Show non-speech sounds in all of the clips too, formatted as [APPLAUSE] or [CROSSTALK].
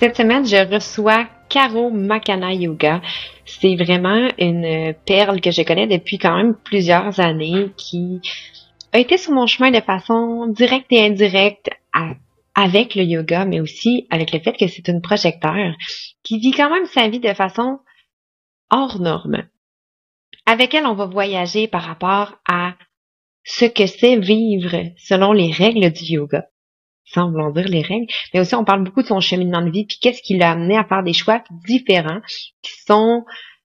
Cette semaine, je reçois Caro Makana Yoga. C'est vraiment une perle que je connais depuis quand même plusieurs années qui a été sur mon chemin de façon directe et indirecte avec le yoga, mais aussi avec le fait que c'est une projecteur qui vit quand même sa vie de façon hors norme. Avec elle, on va voyager par rapport à ce que c'est vivre selon les règles du yoga sans vouloir dire les règles, mais aussi on parle beaucoup de son cheminement de vie, puis qu'est-ce qui l'a amené à faire des choix différents, qui sont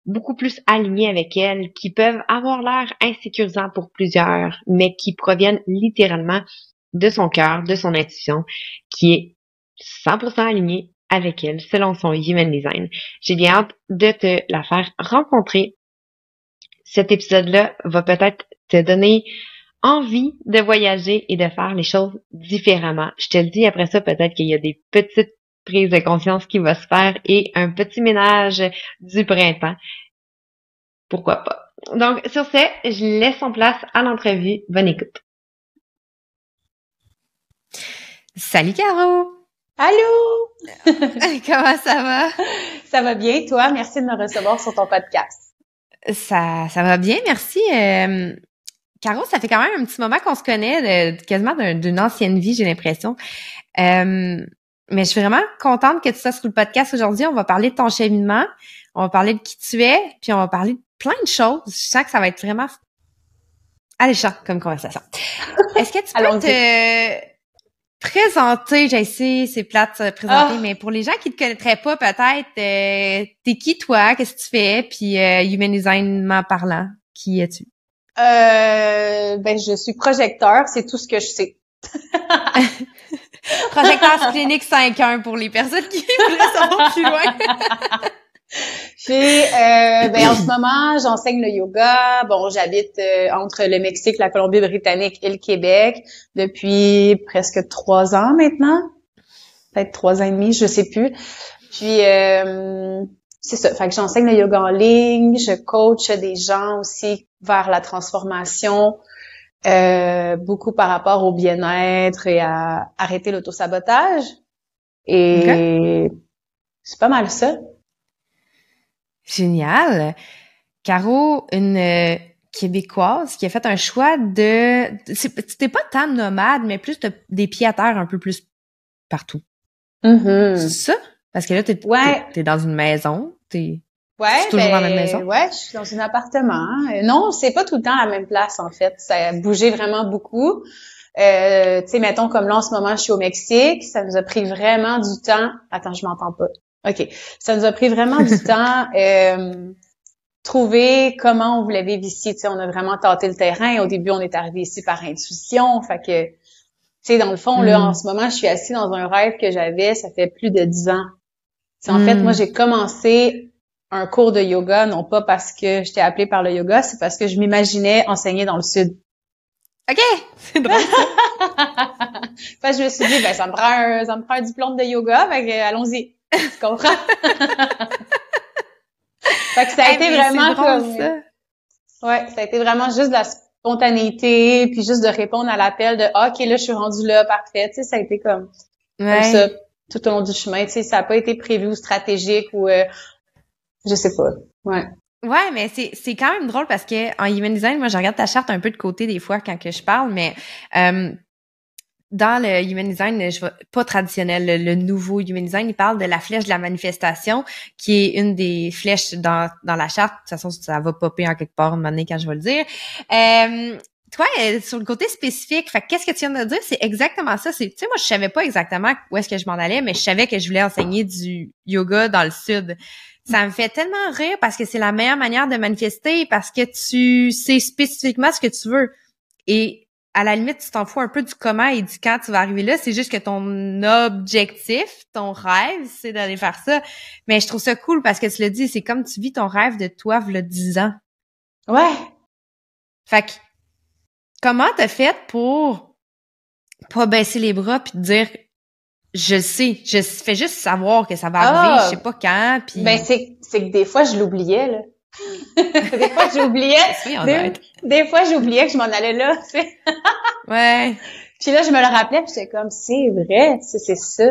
beaucoup plus alignés avec elle, qui peuvent avoir l'air insécurisants pour plusieurs, mais qui proviennent littéralement de son cœur, de son intuition, qui est 100% alignée avec elle, selon son human design. J'ai bien hâte de te la faire rencontrer. Cet épisode-là va peut-être te donner envie de voyager et de faire les choses différemment. Je te le dis, après ça, peut-être qu'il y a des petites prises de conscience qui vont se faire et un petit ménage du printemps. Pourquoi pas? Donc, sur ce, je laisse en place à l'entrevue. Bonne écoute. Salut Caro! Allô! [LAUGHS] Comment ça va? [LAUGHS] Ça va bien, toi? Merci de me recevoir sur ton podcast. Ça, ça va bien, merci. Euh, Caro, ça fait quand même un petit moment qu'on se connaît, de, quasiment d'une ancienne vie, j'ai l'impression. Euh, mais je suis vraiment contente que tu sois sur le podcast aujourd'hui. On va parler de ton cheminement, on va parler de qui tu es, puis on va parler de plein de choses. Je sens que ça va être vraiment alléchant comme conversation. [LAUGHS] Est-ce que tu peux te présenter, j'ai essayé, c'est plate de présenter, ah. mais pour les gens qui te connaîtraient pas, peut-être, euh, t'es qui toi, qu'est-ce que tu fais, puis euh, human design parlant, qui es-tu? Euh, ben, je suis projecteur, c'est tout ce que je sais. [LAUGHS] projecteur clinique 5-1 pour les personnes qui voudraient savoir plus loin. [LAUGHS] J'ai, euh, ben, en ce moment, j'enseigne le yoga. Bon, j'habite euh, entre le Mexique, la Colombie-Britannique et le Québec depuis presque trois ans maintenant. Peut-être trois ans et demi, je sais plus. Puis, euh, c'est ça. Fait que j'enseigne le yoga en ligne, je coach des gens aussi vers la transformation, euh, beaucoup par rapport au bien-être et à arrêter l'autosabotage. Et c'est pas mal ça. Génial. Caro, une euh, québécoise qui a fait un choix de... C'était pas tant nomade, mais plus des pieds à terre un peu plus partout. Mm-hmm. C'est ça? Parce que là, t'es ouais. es, dans une maison, t'es Ouais, toujours dans la même maison? Ouais, je suis dans un appartement. Euh, non, c'est pas tout le temps la même place en fait. Ça a bougé vraiment beaucoup. Euh, tu sais, mettons comme là en ce moment, je suis au Mexique. Ça nous a pris vraiment du temps. Attends, je m'entends pas. Ok, ça nous a pris vraiment du [LAUGHS] temps. Euh, trouver comment on voulait vivre ici. Tu sais, on a vraiment tâté le terrain. Au début, on est arrivé ici par intuition. Fait que, tu sais, dans le fond, là, en mm. ce moment, je suis assise dans un rêve que j'avais. Ça fait plus de dix ans en fait, moi, hmm. j'ai commencé un cours de yoga, non pas parce que j'étais appelée par le yoga, c'est parce que je m'imaginais enseigner dans le sud. OK! [LAUGHS] C'est drôle. fait [LAUGHS] je me suis dit, ben, ça me prend un, ça me prend un diplôme de yoga, que, allons-y. Tu comprends? [LAUGHS] fait que ça a été vraiment comme... Ça. Ouais, ça a été vraiment juste de la spontanéité, puis juste de répondre à l'appel de, ah, OK, là, je suis rendue là, parfait. Tu sais, ça a été comme, comme ça tout au long du chemin. Tu sais, ça n'a pas été prévu ou stratégique ou euh, je sais pas. Ouais. Ouais, mais c'est c'est quand même drôle parce que en human design, moi, je regarde ta charte un peu de côté des fois quand que je parle, mais euh, dans le Human Design, je vois, pas traditionnel, le, nouveau Human Design, il parle de la flèche de la manifestation, qui est une des flèches dans, dans la charte. De toute façon, ça va popper en quelque part un moment donné quand je vais le dire. Euh, toi, euh, sur le côté spécifique, fait qu'est-ce que tu viens de dire? C'est exactement ça. C'est, tu sais, moi, je savais pas exactement où est-ce que je m'en allais, mais je savais que je voulais enseigner du yoga dans le sud. Ça me fait tellement rire parce que c'est la meilleure manière de manifester parce que tu sais spécifiquement ce que tu veux. Et à la limite, tu t'en fous un peu du comment et du quand tu vas arriver là. C'est juste que ton objectif, ton rêve, c'est d'aller faire ça. Mais je trouve ça cool parce que tu le dis, c'est comme tu vis ton rêve de toi, le 10 ans. Ouais. Fait que, comment t'as fait pour pas baisser les bras puis te dire, je sais, je fais juste savoir que ça va arriver, je sais pas quand, puis... Ben, c'est, c'est que des fois, je l'oubliais, là. [LAUGHS] des fois, j'oubliais. des, fois, j'oubliais que je m'en allais là, tu sais. [LAUGHS] ouais. Puis là, je me le rappelais, puis j'étais comme, c'est vrai, c'est ça.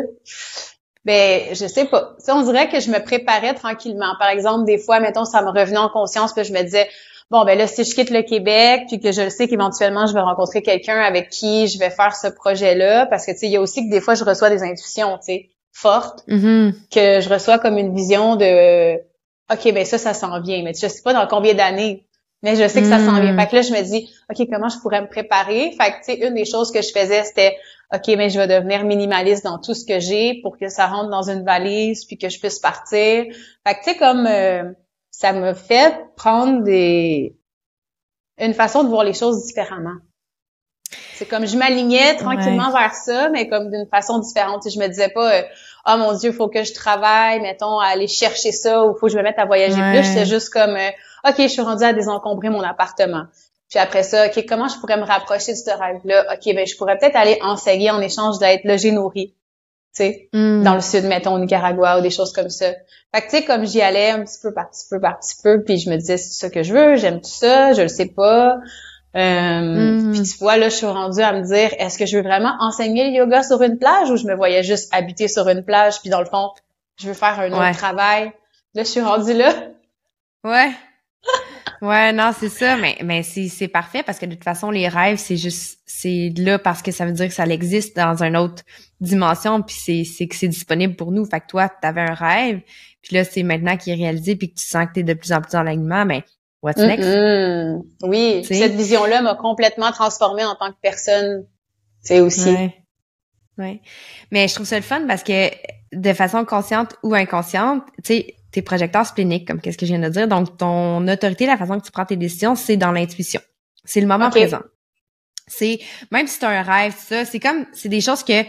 Ben, je sais pas. Tu on dirait que je me préparais tranquillement. Par exemple, des fois, mettons, ça me revenait en conscience, puis je me disais, bon, ben là, si je quitte le Québec, puis que je sais qu'éventuellement, je vais rencontrer quelqu'un avec qui je vais faire ce projet-là, parce que, tu sais, il y a aussi que des fois, je reçois des intuitions, tu sais, fortes, mm-hmm. que je reçois comme une vision de OK, ben ça, ça s'en vient. Mais je sais pas dans combien d'années, mais je sais que ça s'en vient. Hmm. Fait que là, je me dis, OK, comment je pourrais me préparer? Fait que, tu sais, une des choses que je faisais, c'était, OK, mais je vais devenir minimaliste dans tout ce que j'ai pour que ça rentre dans une valise puis que je puisse partir. Fait que, tu sais, comme euh, ça me fait prendre des une façon de voir les choses différemment. C'est comme je m'alignais tranquillement vers ça, mais comme d'une façon différente. je me disais pas, euh, oh mon Dieu, faut que je travaille, mettons, à aller chercher ça, ou faut que je me mette à voyager plus. C'est juste comme, euh, ok, je suis rendue à désencombrer mon appartement. Puis après ça, ok, comment je pourrais me rapprocher de ce rêve-là Ok, ben je pourrais peut-être aller enseigner en échange d'être logé nourri, sais, hmm. dans le sud, mettons au Nicaragua ou des choses comme ça. Fait que tu sais, comme j'y allais un petit peu par petit peu par petit peu, puis je me disais c'est ça que je veux, j'aime tout ça, je le sais pas. Euh, mm. Puis tu vois, là, je suis rendue à me dire, est-ce que je veux vraiment enseigner le yoga sur une plage ou je me voyais juste habiter sur une plage, puis dans le fond, je veux faire un autre travail? Là, je suis rendue là. Ouais. Ouais, non, c'est ça, mais mais c'est c'est parfait parce que de toute façon les rêves c'est juste c'est là parce que ça veut dire que ça existe dans une autre dimension puis c'est c'est que c'est disponible pour nous. Fait que toi, tu avais un rêve, puis là c'est maintenant qu'il est réalisé puis que tu sens que tu es de plus en plus en alignement, mais What's next? Oui, cette vision-là m'a complètement transformée en tant que personne, c'est aussi. Ouais. ouais. Mais je trouve ça le fun parce que de façon consciente ou inconsciente, tu sais, tes projecteurs spléniques, comme qu'est-ce que je viens de dire, donc ton autorité, la façon que tu prends tes décisions, c'est dans l'intuition. C'est le moment présent. C'est même si tu as un rêve, ça, c'est comme c'est des choses que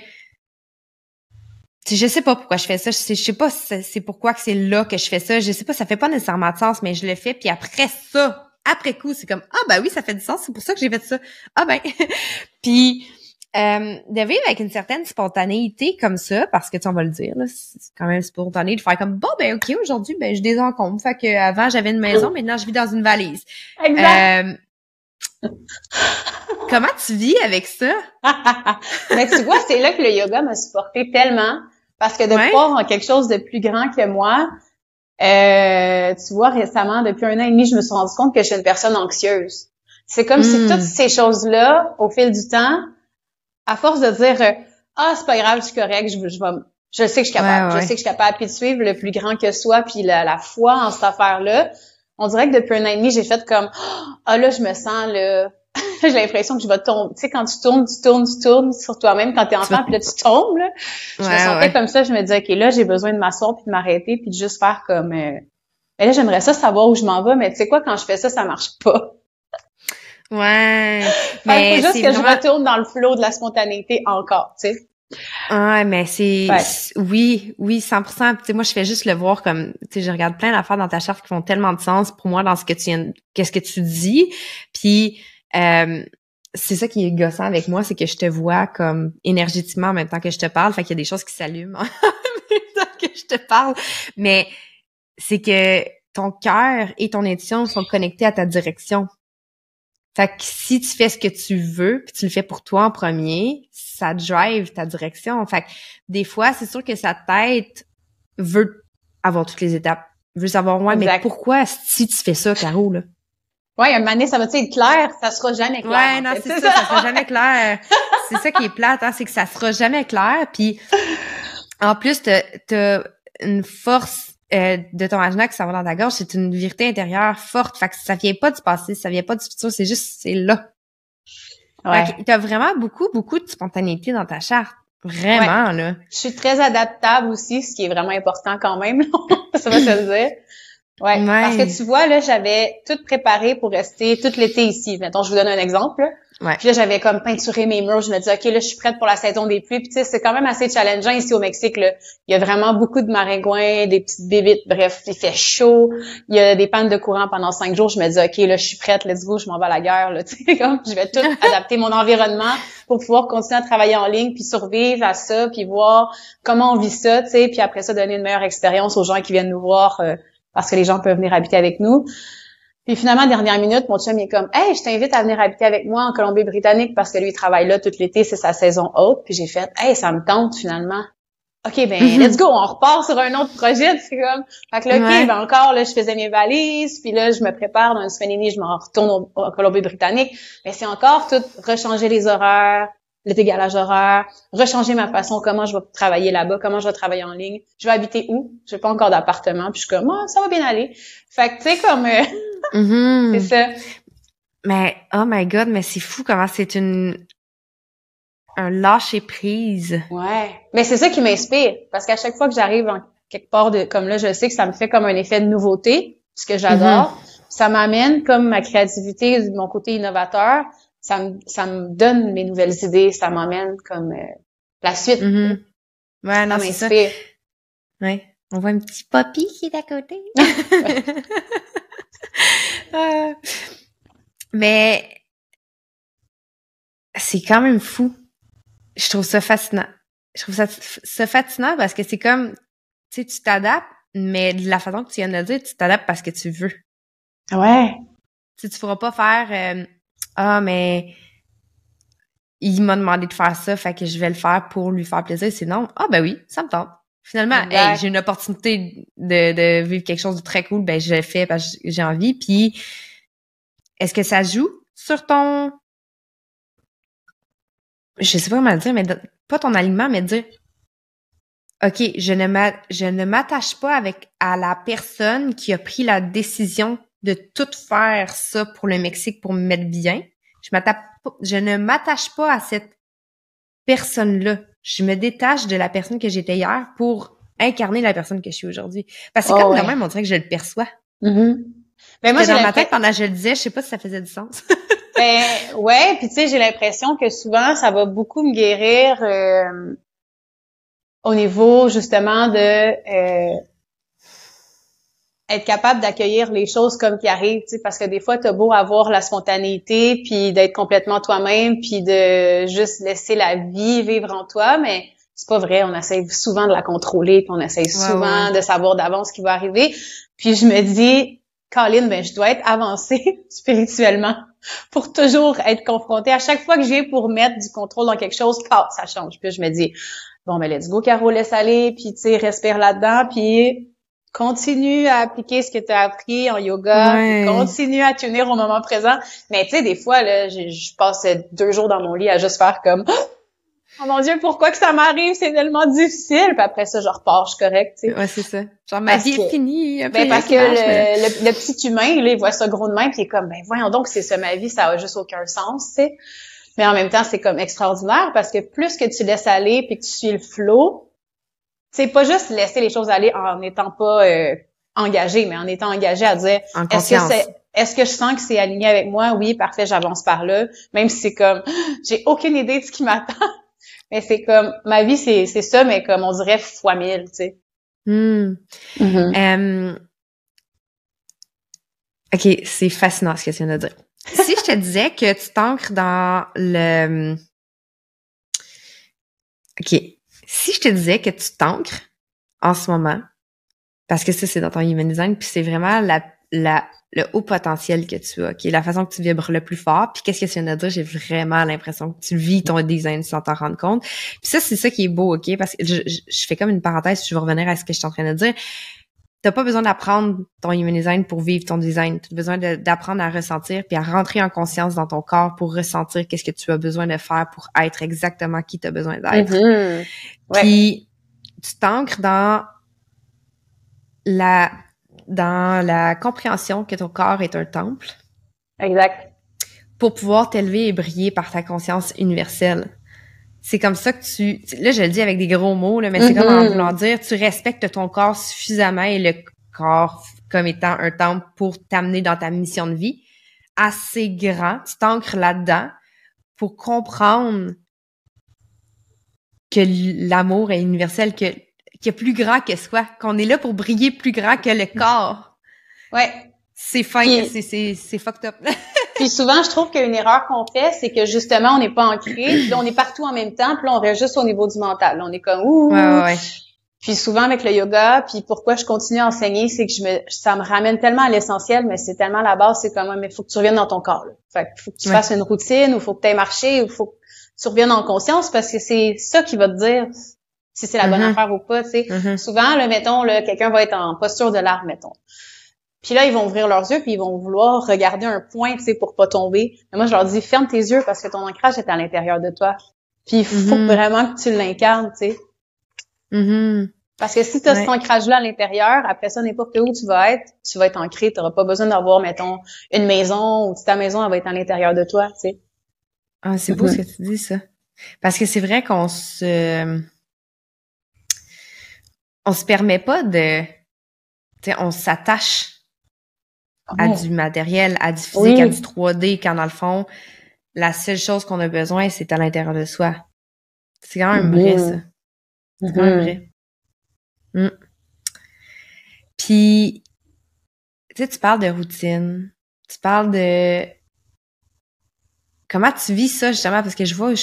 je sais pas pourquoi je fais ça, je sais, je sais pas c'est pourquoi que c'est là que je fais ça, je sais pas, ça fait pas nécessairement de sens, mais je le fais, puis après ça, après coup, c'est comme ah ben oui, ça fait du sens, c'est pour ça que j'ai fait ça. Ah ben, [LAUGHS] puis euh, de vivre avec une certaine spontanéité comme ça, parce que tu on va le dire, c'est quand même spontané de faire comme bon ben ok aujourd'hui ben je désencombre, fait que avant j'avais une maison, maintenant je vis dans une valise. Exact. Euh, [LAUGHS] comment tu vis avec ça? Mais [LAUGHS] tu vois, c'est là que le yoga m'a supporté tellement parce que de croire en quelque chose de plus grand que moi, euh, tu vois, récemment, depuis un an et demi, je me suis rendu compte que je suis une personne anxieuse. C'est comme si hmm. toutes ces choses-là, au fil du temps, à force de dire euh, ah c'est pas grave, je suis correct, je, je vais, je sais que je suis capable, je sais que je suis capable, puis de suivre le plus grand que soi, puis la, la foi en cette affaire-là. On dirait que depuis un an et demi, j'ai fait comme ah là je me sens là [LAUGHS] j'ai l'impression que je vais tomber. Tu sais, quand tu tournes, tu tournes, tu tournes sur toi-même quand t'es enfant, puis là, tu tombes, là. Je me sentais comme ça, je me disais, OK, là, j'ai besoin de m'asseoir puis de m'arrêter puis de juste faire comme... Euh... Mais là, j'aimerais ça savoir où je m'en vais, mais tu sais quoi, quand je fais ça, ça marche pas. Ouais. mais faut juste que je retourne dans le flot de la spontanéité encore, tu sais. Ouais, mais c'est oui, oui, 100%. Tu sais, moi, je fais juste le voir comme, tu sais, je regarde plein d'affaires dans ta charte qui font tellement de sens pour moi dans ce que tu qu'est-ce que tu dis. Puis euh, c'est ça qui est gossant avec moi, c'est que je te vois comme énergétiquement en même temps que je te parle. Fait qu'il y a des choses qui s'allument en [LAUGHS] même temps que je te parle. Mais c'est que ton cœur et ton intuition sont connectés à ta direction. Fait que si tu fais ce que tu veux, puis tu le fais pour toi en premier, ça drive ta direction. Fait que des fois, c'est sûr que sa tête veut avoir toutes les étapes. Veut savoir, ouais, mais pourquoi si tu fais ça, Caro, là? Ouais, un mané, ça va être clair, ça sera jamais clair. Ouais, non, c'est ça, ça, sera jamais [LAUGHS] clair. c'est ça qui est plate, hein, c'est que ça sera jamais clair. Puis en plus, t'as as une force euh, de ton agenda que ça va dans ta gorge, c'est une vérité intérieure forte. Fait que ça vient pas du passé, ça vient pas du futur, c'est juste, c'est là. Ouais. T'as vraiment beaucoup, beaucoup de spontanéité dans ta charte. Vraiment, là. Je suis très adaptable aussi, ce qui est vraiment important quand même, [LAUGHS] ça va se le dire. Ouais, parce que tu vois, là, j'avais tout préparé pour rester tout l'été ici. Mettons, je vous donne un exemple. Ouais. Puis là, j'avais comme peinturé mes murs. Je me disais, OK, là, je suis prête pour la saison des pluies. Puis tu sais, c'est quand même assez challengeant ici au Mexique. Là. Il y a vraiment beaucoup de maringouins, des petites bébites. Bref, il fait chaud. Il y a des pannes de courant pendant cinq jours. Je me dis, OK, là, je suis prête. Let's go, je m'en vais à la guerre. Là. [LAUGHS] Tu sais, comme, je vais tout adapter mon environnement pour pouvoir continuer à travailler en ligne, puis survivre à ça, puis voir comment on vit ça, tu sais. Puis après ça, donner une meilleure expérience aux gens qui viennent nous voir euh, parce que les gens peuvent venir habiter avec nous. Puis finalement, dernière minute, mon chum il est comme Hey, je t'invite à venir habiter avec moi en Colombie-Britannique parce que lui, il travaille là tout l'été, c'est sa saison haute. Puis j'ai fait Hey, ça me tente finalement. OK, ben mm-hmm. let's go, on repart sur un autre projet. C'est comme. Fait que là, OK, ben encore, là, je faisais mes valises, puis là, je me prépare dans une semaine et demie, je me retourne en Colombie-Britannique. Mais c'est encore tout rechanger les horaires, le dégalage horaire, rechanger ma façon, comment je vais travailler là-bas, comment je vais travailler en ligne. Je vais habiter où? Je n'ai pas encore d'appartement. Puis je suis comme, oh, ça va bien aller. Fait que, tu sais, comme, euh, [LAUGHS] Mm-hmm. C'est ça. Mais, oh my god, mais c'est fou comment c'est une, un lâcher prise. Ouais. Mais c'est ça qui m'inspire. Parce qu'à chaque fois que j'arrive en quelque part de, comme là, je sais que ça me fait comme un effet de nouveauté, ce que j'adore. Mm-hmm. Ça m'amène comme ma créativité, mon côté innovateur. Ça me, ça me donne mes nouvelles idées. Ça m'amène comme euh, la suite. Mm-hmm. Ouais, non, c'est ça. Ouais. On voit un petit poppy qui est à côté. Euh, [LAUGHS] mais c'est quand même fou. Je trouve ça fascinant. Je trouve ça, ça fascinant parce que c'est comme, tu sais, tu t'adaptes, mais de la façon que tu viens de le dire, tu t'adaptes parce que tu veux. Ouais. Tu sais, tu feras pas faire, euh, ah, mais il m'a demandé de faire ça, fait que je vais le faire pour lui faire plaisir. C'est non. Ah, ben oui, ça me tente. Finalement, j'ai une opportunité de, de, vivre quelque chose de très cool, ben je le fais parce que j'ai envie. Puis, est-ce que ça joue sur ton... Je sais pas comment le dire, mais pas ton aliment, mais dire OK, je ne je ne m'attache pas avec à la personne qui a pris la décision de tout faire ça pour le Mexique pour me mettre bien. Je m'attache je ne m'attache pas à cette personne-là je me détache de la personne que j'étais hier pour incarner la personne que je suis aujourd'hui. Parce que c'est oh, comme quand même, on dirait que je le perçois. Mm Ben moi, dans ma tête, pendant que je le disais, je sais pas si ça faisait du sens. [LAUGHS] ben ouais, puis tu sais, j'ai l'impression que souvent, ça va beaucoup me guérir euh, au niveau justement de euh, être capable d'accueillir les choses comme qui arrivent, parce que des fois, t'as beau avoir la spontanéité, puis d'être complètement toi-même, puis de juste laisser la vie vivre en toi, mais c'est pas vrai. On essaie souvent de la contrôler, puis on essaie souvent de savoir d'avance ce qui va arriver. Puis je me dis, Colin, ben je dois être avancée [LAUGHS] spirituellement pour toujours être confrontée. À chaque fois que j'ai pour mettre du contrôle dans quelque chose, ça change. Puis je me dis, bon, ben let's go, Caro, laisse aller, puis tu sais, respire là-dedans, puis continue à appliquer ce que tu as appris en yoga, continue à tenir au moment présent. Mais tu sais, des fois, là, je, passe deux jours dans mon lit à juste faire comme [GASPS] Oh mon Dieu, pourquoi que ça m'arrive? C'est tellement difficile. Puis après ça, je repars, je suis correcte. Tu sais. Ouais, c'est ça. Genre, ma vie est finie. Ben, parce que le, le, petit humain, là, il voit ça gros de main, puis il est comme, ben voyons donc, c'est ça ma vie, ça a juste aucun sens, tu sais. Mais en même temps, c'est comme extraordinaire parce que plus que tu laisses aller puis que tu suis le flow, c'est pas juste laisser les choses aller en n'étant pas euh, engagé, mais en étant engagé à dire est-ce que c'est est-ce que je sens que c'est aligné avec moi? Oui, parfait, j'avance par là. Même si c'est comme [GASPS] j'ai aucune idée de ce qui m'attend. [LAUGHS] mais c'est comme ma vie, c'est, c'est ça, mais comme on dirait fois mille, tu sais. Mm-hmm. OK, c'est fascinant ce que tu viens de dire. [LAUGHS] si je te disais que tu t'ancres dans le OK, si je te disais que tu t'ancres en ce moment, parce que ça, c'est dans ton human design, puis c'est vraiment le haut potentiel que tu as, qui la façon que tu vibres le plus fort. Puis qu'est-ce que tu viens de dire? J'ai vraiment l'impression que tu vis ton design sans t'en rendre compte. Puis ça, c'est ça qui est beau, OK? Parce que je, je, fais comme une parenthèse, je vais revenir à ce que je suis en train de dire. T'as pas besoin d'apprendre ton human design pour vivre ton design. Tu as besoin d'apprendre à ressentir puis à rentrer en conscience dans ton corps pour ressentir qu'est-ce que tu as besoin de faire pour être exactement qui tu as besoin d'être. Mhm. Ouais. Puis tu t'ancres dans la dans la compréhension que ton corps est un temple Exact. pour pouvoir t'élever et briller par ta conscience universelle. C'est comme ça que tu... Là, je le dis avec des gros mots, là, mais c'est comme en Mhm. voulant dire, tu respectes ton corps suffisamment et le corps comme étant un temple pour t'amener dans ta mission de vie assez grand. Tu t'ancres là-dedans pour comprendre que l'amour est universel, que qu'il y a plus grand que soi, qu'on est là pour briller plus grand que le corps. Ouais. C'est fin, c'est c'est fucked up. [LAUGHS] Puis souvent, je trouve qu'une erreur qu'on fait, c'est que justement, on n'est pas ancré, [CLEARS THROAT] puis là, on est partout en même temps, puis là, on reste juste au niveau du mental. Là, on est comme ouh. ouais, ouais, ouais. Puis souvent avec le yoga, puis pourquoi je continue à enseigner, c'est que je me, ça me ramène tellement à l'essentiel, mais c'est tellement la base, c'est comme, mais faut que tu reviennes dans ton corps. Là. Fait que faut que tu fasses une routine, ou faut que tu ailles marcher, ou faut que tu reviennes en conscience, parce que c'est ça qui va te dire si c'est la bonne Mhm. affaire ou pas. Tu sais, Mhm. souvent, là, mettons, là, quelqu'un va être en posture de l'arbre, mettons. Puis là, ils vont ouvrir leurs yeux, puis ils vont vouloir regarder un point, tu sais, pour pas tomber. Mais moi, je leur dis, ferme tes yeux parce que ton ancrage est à l'intérieur de toi. Puis il faut Mhm. vraiment que tu l'incarnes, tu sais. Mhm. Parce que si tu as Ouais. cet ancrage-là à l'intérieur, après ça, n'importe où tu vas être, tu vas être ancré. Tu n'auras pas besoin d'avoir, mettons, une maison ou si ta maison, elle va être à l'intérieur de toi, tu sais. Ah, c'est beau Mhm. ce que tu dis, ça. Parce que c'est vrai qu'on se... On se permet pas de... Tu sais, on s'attache à du matériel, à du physique, Oui. à du 3D, quand dans le fond, la seule chose qu'on a besoin, c'est à l'intérieur de soi. C'est quand même vrai, Mhm. ça. C'est quand même vrai. Mm. Puis, tu sais, tu parles de routine, tu parles de comment tu vis ça justement parce que je vois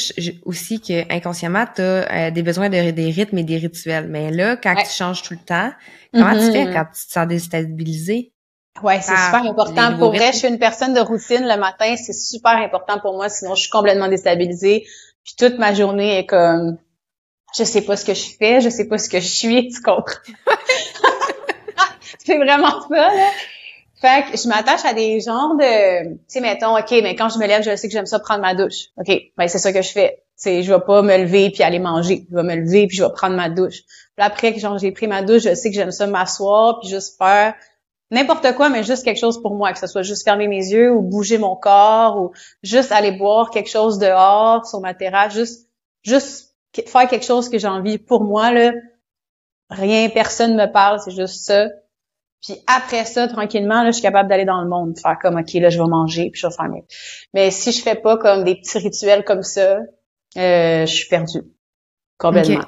aussi que inconsciemment tu as des besoins de des rythmes et des rituels. Mais là, quand Ouais. tu changes tout le temps, comment tu fais quand tu te sens déstabilisé? Ouais, c'est super important. Pour vrai, je suis une personne de routine le matin, c'est super important pour moi, sinon je suis complètement déstabilisée. Puis toute ma journée est comme je sais pas ce que je fais, je sais pas ce que je suis, [LAUGHS] tu comprends? c'est vraiment ça, là. Fait que je m'attache à des genres de, tu sais, mettons, OK, mais quand je me lève, je sais que j'aime ça prendre ma douche. OK, ben c'est ça que je fais. Tu sais, je vais pas me lever puis aller manger. Je vais me lever puis je vais prendre ma douche. Puis après genre, j'ai pris ma douche, je sais que j'aime ça m'asseoir puis juste faire n'importe quoi, mais juste quelque chose pour moi, que ce soit juste fermer mes yeux ou bouger mon corps ou juste aller boire quelque chose dehors sur ma terrasse, juste, juste faire quelque chose que j'ai envie pour moi, là. Rien, personne me parle, c'est juste ça. Puis après ça, tranquillement, là, je suis capable d'aller dans le monde, faire comme, OK, là, je vais manger, puis je vais faire. Mais si je fais pas comme des petits rituels comme ça, euh, je suis perdue. Complètement.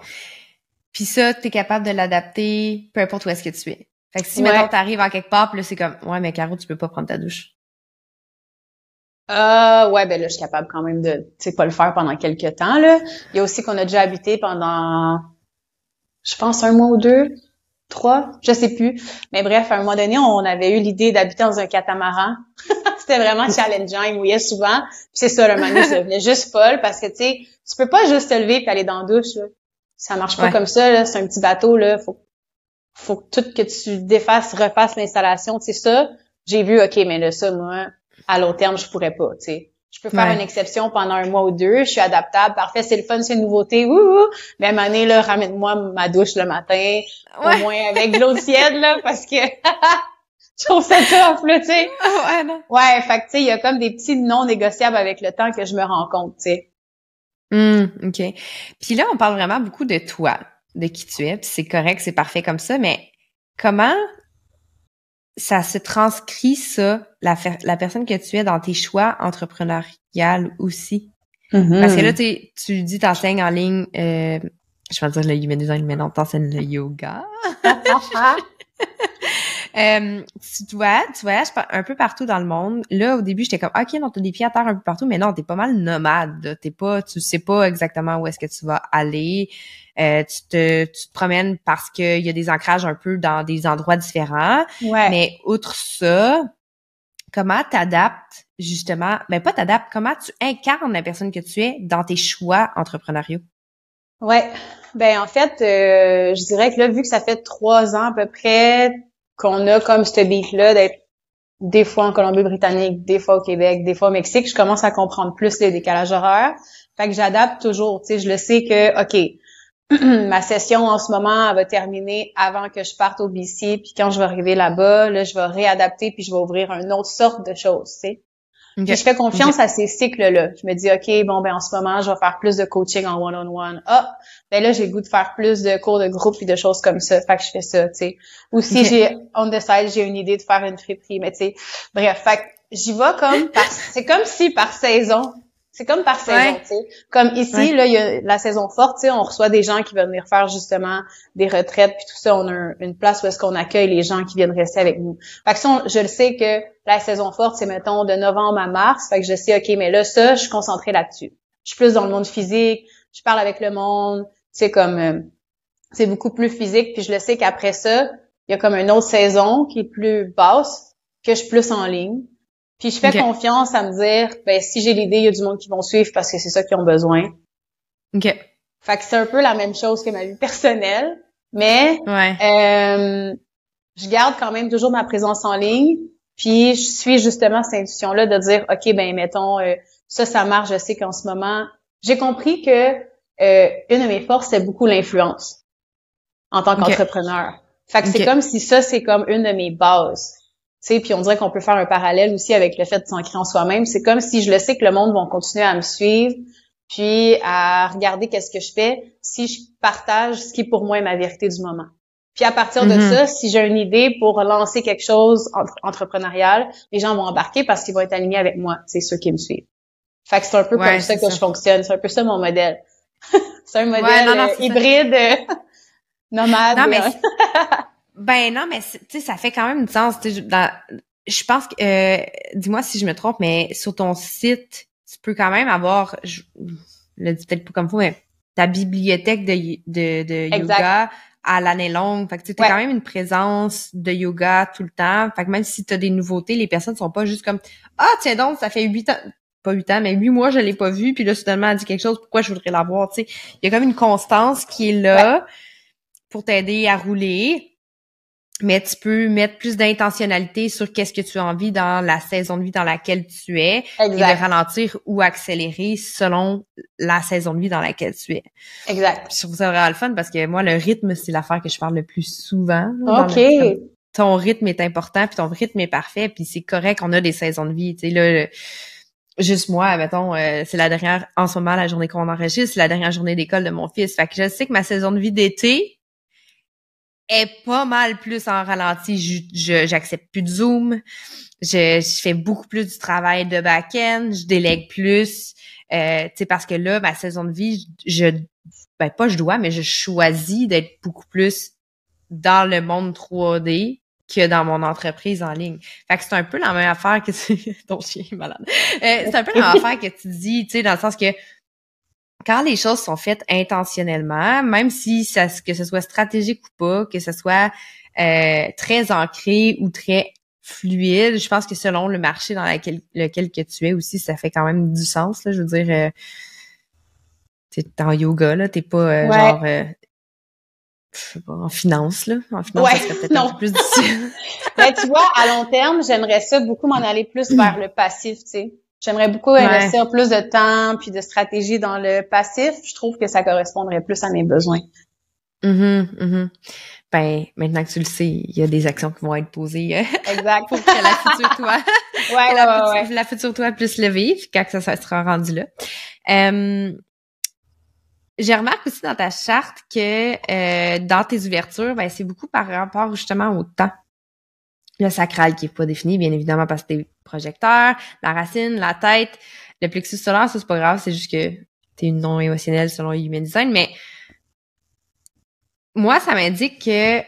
Puis ça, tu es capable de l'adapter peu importe où est-ce que tu es. Fait que si, Ouais. mettons, t'arrives en quelque part, puis là, c'est comme, ouais, mais Caro, tu peux pas prendre ta douche. Euh, ouais, ben là, je suis capable quand même de, tu sais, pas le faire pendant quelques temps, là. Il y a aussi qu'on a déjà habité pendant, je pense, un mois ou deux, trois, je sais plus. Mais bref, à un moment donné, on avait eu l'idée d'habiter dans un catamaran. [LAUGHS] C'était vraiment challengeant, il mouillait souvent. Puis c'est ça, le donné, ça devenait juste folle parce que, tu sais, tu peux pas juste te lever puis aller dans la douche, là. Ça marche pas Ouais. comme ça, là. C'est un petit bateau, là. Faut, faut que tout que tu défasses, refasses l'installation. Tu sais, ça, j'ai vu, OK, mais là, ça, moi, à long terme, je pourrais pas, tu sais. Je peux faire Ouais. une exception pendant un mois ou deux, je suis adaptable, parfait, c'est le fun, c'est une nouveauté, wouhou! Mais à un moment donné, là, ramène-moi ma douche le matin, au Ouais. moins avec de l'eau tiède, là, parce que [LAUGHS] je trouve ça tough, là, tu sais. [LAUGHS] ouais, non. Ouais, fait que, tu sais, il y a comme des petits non négociables avec le temps que je me rends compte, tu sais. Hum, OK. Puis là, on parle vraiment beaucoup de toi, de qui tu es, puis c'est correct, c'est parfait comme ça, mais comment ça se transcrit, ça, la, la personne que tu es dans tes choix entrepreneuriales aussi? Parce que là, tu dis, t'enseignes en ligne, euh, je vais dire le human design, mais non, t'enseignes le yoga. [LAUGHS] Euh, tu vois, tu voyages un peu partout dans le monde. Là, au début, j'étais comme, OK, non, t'as des pieds à terre un peu partout, mais non, t'es pas mal nomade. T'es pas, tu sais pas exactement où est-ce que tu vas aller. Euh, tu te, tu te promènes parce qu'il y a des ancrages un peu dans des endroits différents. ouais. Mais outre ça, comment t'adaptes justement, ben pas t'adaptes, comment tu incarnes la personne que tu es dans tes choix entrepreneuriaux? Ouais. Ben en fait, euh, je dirais que là, vu que ça fait trois ans à peu près, qu'on a comme ce beat-là d'être des fois en Colombie-Britannique, des fois au Québec, des fois au Mexique, je commence à comprendre plus les décalages horaires. Fait que j'adapte toujours. Tu sais, je le sais que, OK, [CLEARS THROAT] ma session en ce moment, va terminer avant que je parte au BC, puis quand je vais arriver là-bas, là, je vais réadapter, puis je vais ouvrir une autre sorte de choses, tu sais. Je fais confiance à ces cycles-là. Je me dis, OK, bon, ben en ce moment, je vais faire plus de coaching en one-on-one. Ah, ben là, j'ai le goût de faire plus de cours de groupe et de choses comme ça. Fait que je fais ça, tu sais. Ou si j'ai, on the side, j'ai une idée de faire une friperie, mais tu sais, bref, fait que j'y vais comme par, c'est comme si par saison, c'est comme par saison, tu sais. Comme ici, là, il y a la saison forte, tu sais, on reçoit des gens qui veulent venir faire justement des retraites, puis tout ça, on a une place où est-ce qu'on accueille les gens qui viennent rester avec nous. Fait que ça, je le sais que la saison forte, c'est mettons de novembre à mars, fait que je sais, ok, mais là, ça, je suis concentrée là-dessus. Je suis plus dans le monde physique, je parle avec le monde, c'est comme, euh, c'est beaucoup plus physique, puis je le sais qu'après ça, il y a comme une autre saison qui est plus basse, que je suis plus en ligne. Puis je fais confiance à me dire, ben si j'ai l'idée, il y a du monde qui vont suivre parce que c'est ça qu'ils ont besoin. OK. Fait que c'est un peu la même chose que ma vie personnelle, mais euh, je garde quand même toujours ma présence en ligne. Puis je suis justement cette intuition-là de dire, OK, ben mettons, euh, ça, ça marche. Je sais qu'en ce moment, j'ai compris que euh, une de mes forces, c'est beaucoup l'influence en tant qu'entrepreneur. Fait que c'est comme si ça, c'est comme une de mes bases sais, puis on dirait qu'on peut faire un parallèle aussi avec le fait de s'ancrer en soi-même. C'est comme si je le sais que le monde va continuer à me suivre, puis à regarder qu'est-ce que je fais, si je partage ce qui pour moi est ma vérité du moment. Puis à partir de mm-hmm. ça, si j'ai une idée pour lancer quelque chose entrepreneurial, les gens vont embarquer parce qu'ils vont être alignés avec moi, c'est ceux qui me suivent. Fait que c'est un peu comme ça que je fonctionne, c'est un peu ça mon modèle. [LAUGHS] c'est un modèle euh, hybride, euh, [LAUGHS] nomade. Non, mais [LAUGHS] Ben non, mais tu sais, ça fait quand même du sens. je pense que, euh, dis-moi si je me trompe, mais sur ton site, tu peux quand même avoir, je, le dis peut-être pas comme vous, mais ta bibliothèque de, de, de yoga à l'année longue. Fait que tu as quand même une présence de yoga tout le temps. Fait que même si tu as des nouveautés, les personnes sont pas juste comme Ah, tiens donc, ça fait huit ans pas huit ans, mais huit mois, je l'ai pas vu, puis là, soudainement, elle dit quelque chose, pourquoi je voudrais l'avoir, tu sais. Il y a comme une constance qui est là pour t'aider à rouler mais tu peux mettre plus d'intentionnalité sur qu'est-ce que tu as envie dans la saison de vie dans laquelle tu es et de ralentir ou accélérer selon la saison de vie dans laquelle tu es. Exact. Je trouve ça vraiment le fun parce que moi, le rythme, c'est l'affaire que je parle le plus souvent. OK. ton rythme est important, puis ton rythme est parfait, puis c'est correct, on a des saisons de vie. Tu sais, là, juste moi, mettons, euh, c'est la dernière, en ce moment, la journée qu'on enregistre, c'est la dernière journée d'école de mon fils. Fait que je sais que ma saison de vie d'été, est pas mal plus en ralenti. Je, j'accepte plus de Zoom. Je, je, fais beaucoup plus du travail de back-end. Je délègue plus. Euh, tu sais, parce que là, ma saison de vie, je, ben pas je dois, mais je choisis d'être beaucoup plus dans le monde 3D que dans mon entreprise en ligne. Fait que c'est un peu la même affaire que tu... [LAUGHS] ton chien est malade. Euh, c'est un peu la même [LAUGHS] affaire que tu dis, tu sais, dans le sens que quand les choses sont faites intentionnellement, même si ça, que ce soit stratégique ou pas, que ce soit euh, très ancré ou très fluide, je pense que selon le marché dans lequel, lequel que tu es aussi, ça fait quand même du sens. Là, je veux dire, euh, t'es en yoga, là, t'es pas euh, genre euh, en finance, là. En finance, ça serait peut-être un peu plus difficile. Mais [LAUGHS] tu vois, à long terme, j'aimerais ça beaucoup m'en [CLEARS THROAT] aller plus vers le passif, tu sais. J'aimerais beaucoup investir plus de temps puis de stratégie dans le passif. Je trouve que ça correspondrait plus à mes besoins. Mm -hmm, Ben, maintenant que tu le sais, il y a des actions qui vont être posées euh, exact. [LAUGHS] pour que la future toi, [LAUGHS] ouais, la, la, future toi puisse le vivre quand ça, ça sera rendu là. Euh, j'ai remarqué aussi dans ta charte que euh, dans tes ouvertures, ben, c'est beaucoup par rapport justement au temps le sacral qui est pas défini, bien évidemment, parce que t'es projecteur, la racine, la tête, le plexus solaire, ça c'est pas grave, c'est juste que t'es une non émotionnelle selon Human Design, mais moi, ça m'indique que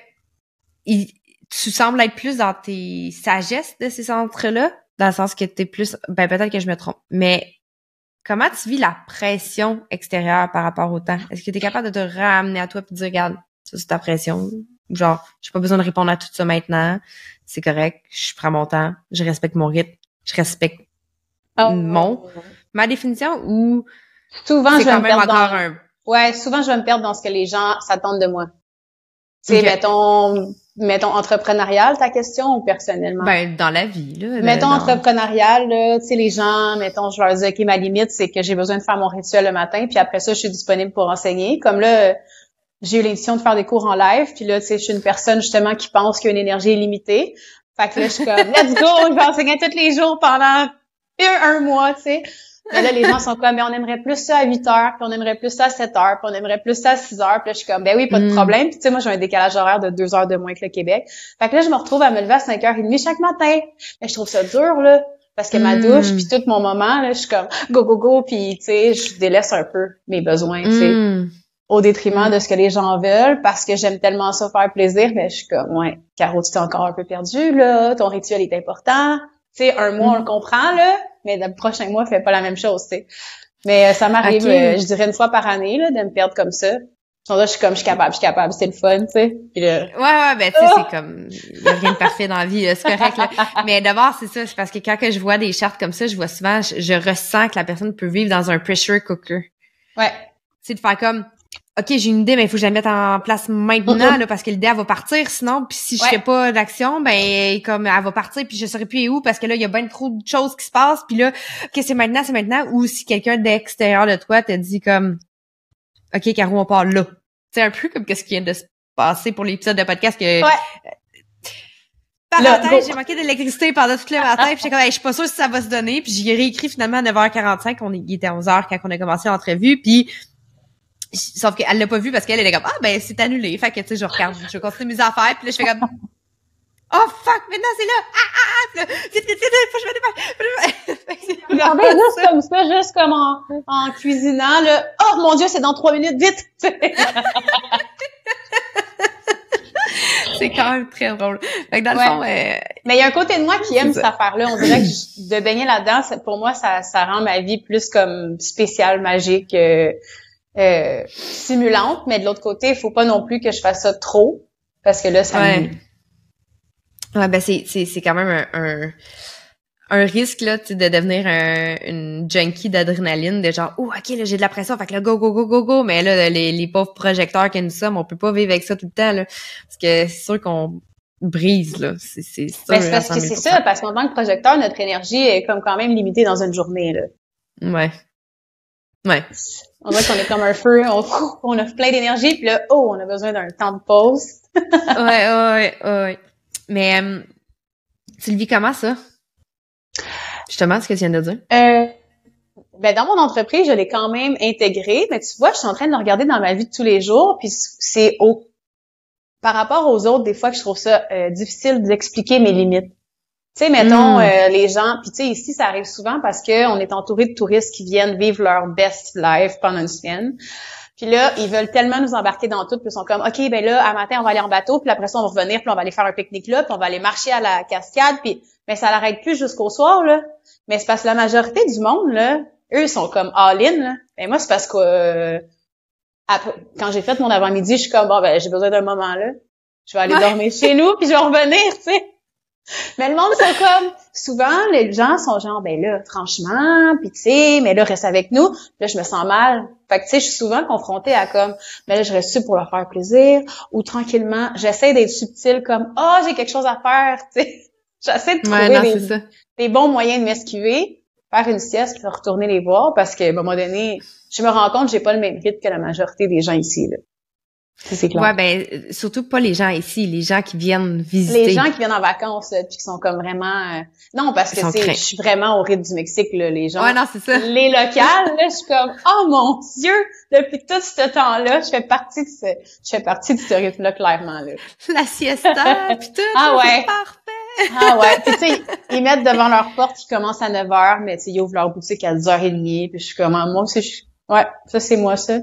tu sembles être plus dans tes sagesses de ces centres-là, dans le sens que t'es plus, ben peut-être que je me trompe, mais comment tu vis la pression extérieure par rapport au temps? Est-ce que tu es capable de te ramener à toi et de dire, regarde, ça c'est ta pression, genre, j'ai pas besoin de répondre à tout ça maintenant c'est correct, je prends mon temps, je respecte mon rythme, je respecte oh. mon ma définition ou souvent je vais me perdre dans... un... ouais souvent je vais me perdre dans ce que les gens s'attendent de moi sais mettons mettons, entrepreneurial, ta question, ou personnellement? Ben, dans la vie, là. Mettons, dans- entrepreneurial, là, tu sais, les gens, mettons, je leur dis, OK, ma limite, c'est que j'ai besoin de faire mon rituel le matin, puis après ça, je suis disponible pour enseigner. Comme là, j'ai eu l'édition de faire des cours en live, puis là, tu sais, je suis une personne, justement, qui pense qu'il y a une énergie illimitée. Fait que là, je suis comme, let's go, je vais enseigner tous les jours pendant un, un mois, tu sais. Mais là, les gens sont comme, mais on aimerait plus ça à 8 heures, puis on aimerait plus ça à 7 heures, puis on aimerait plus ça à 6 heures. Puis là, je suis comme, ben oui, pas de Mm. problème. Puis tu sais, moi, j'ai un décalage horaire de 2 heures de moins que le Québec. Fait que là, je me retrouve à me lever à 5h30 chaque matin. Mais je trouve ça dur, là. Parce que ma Mm. douche, puis tout mon moment, là, je suis comme, go, go, go, puis tu sais, je délaisse un peu mes besoins, tu sais Mm. Au détriment Mm. de ce que les gens veulent parce que j'aime tellement ça faire plaisir, mais je suis comme, ouais, Caro, tu t'es encore un peu perdu, là, ton rituel est important. Tu sais, un mois, on le Mm. comprend, là, mais le prochain mois, fait pas la même chose, tu sais. Mais euh, ça m'arrive, euh, je dirais une fois par année, là, de me perdre comme ça. Là, je suis comme, je suis capable, je suis capable, c'est le fun, tu sais. Puis là, Ouais, ouais, ben, tu sais, Oh! c'est comme, y a rien de parfait dans la vie, c'est correct, là. [LAUGHS] Mais d'abord, c'est ça, c'est parce que quand que je vois des chartes comme ça, je vois souvent, je, je ressens que la personne peut vivre dans un pressure cooker. ouais, C'est de faire comme, OK, j'ai une idée, mais il faut que je la mette en place maintenant, là, parce que l'idée, elle va partir, sinon, puis si je Ouais. fais pas d'action, ben, comme, elle va partir, puis je saurais plus où, parce que là, il y a bien trop de choses qui se passent, puis là, OK, c'est maintenant, c'est maintenant, ou si quelqu'un d'extérieur de toi te dit comme, OK, Caro, on part là. C'est un peu comme qu'est-ce qui vient de se passer pour l'épisode de podcast que, Ouais. Là, Parenthèse, j'ai manqué d'électricité pendant tout le matin, puis j'étais comme, Hey, je suis pas sûre si ça va se donner, puis j'ai réécrit finalement à 9h45, on est, il était à 11h quand on a commencé l'entrevue, puis sauf qu'elle l'a pas vu parce qu'elle était comme, ah ben c'est annulé, fait que tu sais, je regarde, je continue mes affaires, puis là je fais comme, [LAUGHS] oh fuck, maintenant c'est là, ah ah ah, là, vite vite vite, faut que je me dépêche. [LAUGHS] regardez juste comme ça, juste comme en, en cuisinant, là, oh mon dieu, c'est dans trois minutes, vite! [LAUGHS] c'est quand même très drôle. Fait que dans le Ouais. fond, euh, Mais il y a un côté de moi qui aime cette affaire-là. On dirait que je- de baigner là-dedans, pour moi, ça, ça rend ma vie plus comme spéciale, magique, euh, euh, stimulante. Mais de l'autre côté, il faut pas non plus que je fasse ça trop, parce que là, ça Ouais. me... Ouais, ben c'est c'est c'est quand même un, un un risque là, de devenir un, une junkie d'adrénaline, de genre oh ok là j'ai de la pression, fait que là go go go go go, mais là les, les pauvres projecteurs que nous sommes, on peut pas vivre avec ça tout le temps là, parce que c'est sûr qu'on brise là, c'est c'est sûr. Ben, c'est parce que 100 c'est 000 ça, parce qu'en tant que projecteur, notre énergie est comme quand même limitée dans une journée. Là. Ouais. Ouais. On dirait qu'on est comme un feu, on, on a plein d'énergie, puis là, oh, on a besoin d'un temps de pause. [LAUGHS] ouais, ouais, ouais, ouais. Mais euh, vis comment ça? Justement, ce que tu viens de dire. Euh, ben dans mon entreprise, je l'ai quand même intégré, mais tu vois, je suis en train de le regarder dans ma vie de tous les jours, puis c'est au par rapport aux autres, des fois que je trouve ça euh, difficile d'expliquer mes limites. Tu sais, mettons Mm. euh, les gens, puis tu sais ici ça arrive souvent parce que on est entouré de touristes qui viennent vivre leur best life pendant une semaine. Puis là, ils veulent tellement nous embarquer dans tout, puis ils sont comme OK, ben là à matin on va aller en bateau, puis après ça on va revenir, puis on va aller faire un pique-nique là, puis on va aller marcher à la cascade, puis mais ça l'arrête plus jusqu'au soir là. Mais c'est parce que la majorité du monde là, eux ils sont comme all in là. Et moi c'est parce que euh, après- quand j'ai fait mon avant-midi, je suis comme bon ben j'ai besoin d'un moment là. Je vais aller Ouais. dormir chez nous puis je vais revenir, tu sais. Mais le monde sont comme souvent les gens sont genre ben là franchement puis tu sais mais là reste avec nous. Là je me sens mal. Fait que tu sais je suis souvent confrontée à comme ben là je reste ici pour leur faire plaisir ou tranquillement j'essaie d'être subtile comme oh j'ai quelque chose à faire tu sais. [LAUGHS] J'essaie de trouver Ouais, non, des, bons moyens de m'esquiver, faire une sieste puis retourner les voir parce qu'à un moment donné je me rends compte j'ai pas le même rythme que la majorité des gens ici là. Ça, C'est clair. Ouais, ben euh, surtout pas les gens ici, les gens qui viennent visiter. Les gens qui viennent en vacances là, puis qui sont comme vraiment euh, non parce que Ils c'est je suis vraiment au rythme du Mexique là, les gens Ouais, non, c'est ça. les locales là je suis comme oh mon dieu depuis tout ce temps-là je fais partie de ce je fais partie de ce rythme là clairement là La siesta, [LAUGHS] pis tout. Ah ouais. C'est parfait. ah ouais puis tu sais ils mettent devant leur porte qui commence à 9h mais tu sais ils ouvrent leur boutique à 10h30 puis je suis comme ah, moi aussi je... ouais ça c'est moi ça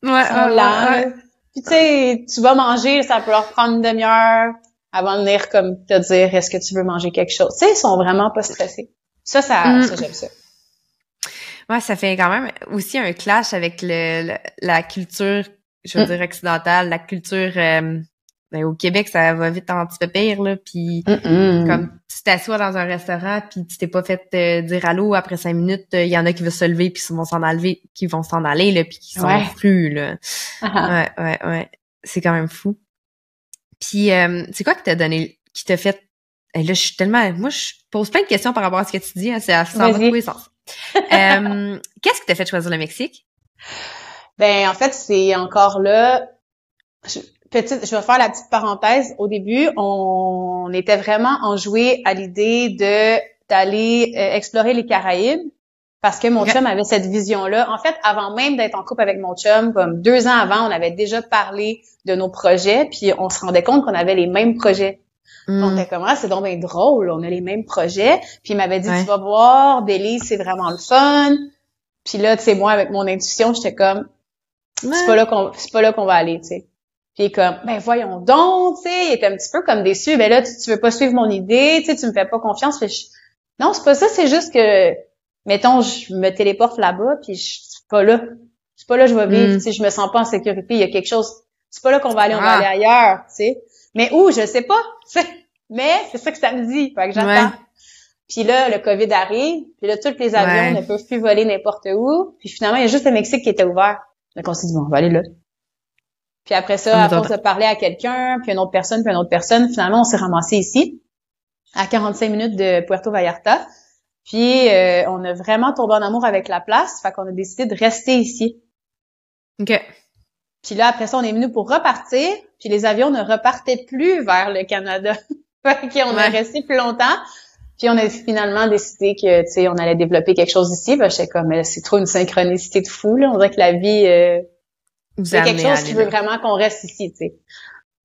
Ouais, Ils sont ouais. Puis tu sais, tu vas manger, ça peut leur prendre une demi-heure avant de venir comme te dire est-ce que tu veux manger quelque chose? Tu sais, ils sont vraiment pas stressés. Ça, ça, Mm. ça j'aime ça. Ouais, ça fait quand même aussi un clash avec le, le- la culture, je veux Mm. dire occidentale, la culture euh, ben, au Québec, ça va vite un petit peu pire là, puis comme tu t'assois dans un restaurant puis tu t'es pas fait euh, dire allô après cinq minutes, il y en a qui veulent se lever puis qui vont s'en aller, qui vont s'en aller là, puis qui sont Ouais. plus là. Ouais, ouais, ouais. C'est quand même fou. Puis, euh, c'est quoi qui t'a donné, qui t'a fait... Et là, je suis tellement... Moi, je pose plein de questions par rapport à ce que tu dis. Hein, ça s'en va tous les sens. [LAUGHS] euh, Qu'est-ce qui t'a fait choisir le Mexique? Ben, en fait, c'est encore là... petite, je vais faire la petite parenthèse. Au début, on, était vraiment enjoué à l'idée de d'aller euh, explorer les Caraïbes parce que mon chum avait cette vision-là. En fait, avant même d'être en couple avec mon chum, comme deux ans avant, on avait déjà parlé de nos projets, puis on se rendait compte qu'on avait les mêmes projets. Mm. On était comme, ah, c'est donc bien drôle, on a les mêmes projets. Puis il m'avait dit, tu vas voir, Belize, c'est vraiment le fun. Puis là, tu sais, moi, avec mon intuition, j'étais comme, c'est pas là qu'on, c'est pas là qu'on va aller, tu sais. Puis il est comme, ben voyons donc, tu sais, il était un petit peu comme déçu. Ben là, tu, tu veux pas suivre mon idée, tu sais, tu me fais pas confiance. Non, c'est pas ça, c'est juste que mettons, je me téléporte là-bas, puis je suis pas là. Je suis pas là, je vais vivre, mm. tu sais, je me sens pas en sécurité, il y a quelque chose. C'est pas là qu'on va aller, on va ah. aller ailleurs, tu sais. Mais où, je sais pas, tu sais. [LAUGHS] Mais c'est ça que ça me dit, fait que j'attends. Puis là, le COVID arrive, puis là, tous les avions ne peuvent plus voler n'importe où. Puis finalement, il y a juste le Mexique qui était ouvert. Donc on s'est dit, bon, on va aller là. Puis après ça, à force de parler à quelqu'un, puis une autre personne, puis une autre personne, finalement, on s'est ramassé ici, à 45 minutes de Puerto Vallarta. Puis euh, on a vraiment tombé en amour avec la place, fait qu'on a décidé de rester ici. OK. Puis là, après ça, on est venu pour repartir, puis les avions ne repartaient plus vers le Canada. [LAUGHS] fait qu'on a resté plus longtemps. Puis on a finalement décidé que, tu sais, on allait développer quelque chose ici. Ben, j'étais comme, c'est trop une synchronicité de fou, là. On dirait que la vie, euh, c'est quelque chose qui veut vraiment qu'on reste ici, tu sais.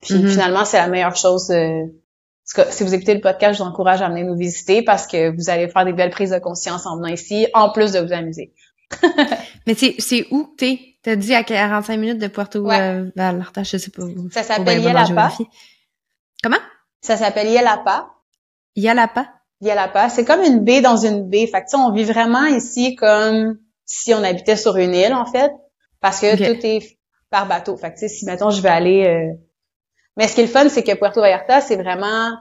Puis mm-hmm. finalement, c'est la meilleure chose euh, si vous écoutez le podcast, je vous encourage à venir nous visiter parce que vous allez faire des belles prises de conscience en venant ici, en plus de vous amuser. [LAUGHS] Mais c'est où t'es? T'as dit à 45 minutes de Puerto ouais. euh, Vallarta, je sais pas. Ça s'appelle Yalapa. Comment? Ça s'appelle Yalapa. Yalapa? Yalapa. C'est comme une baie dans une baie. Fait que, on vit vraiment ici comme si on habitait sur une île, en fait. Parce que tout est par bateau. Fait que, si, mettons, je vais aller euh, mais ce qui est le fun, c'est que Puerto Vallarta, c'est vraiment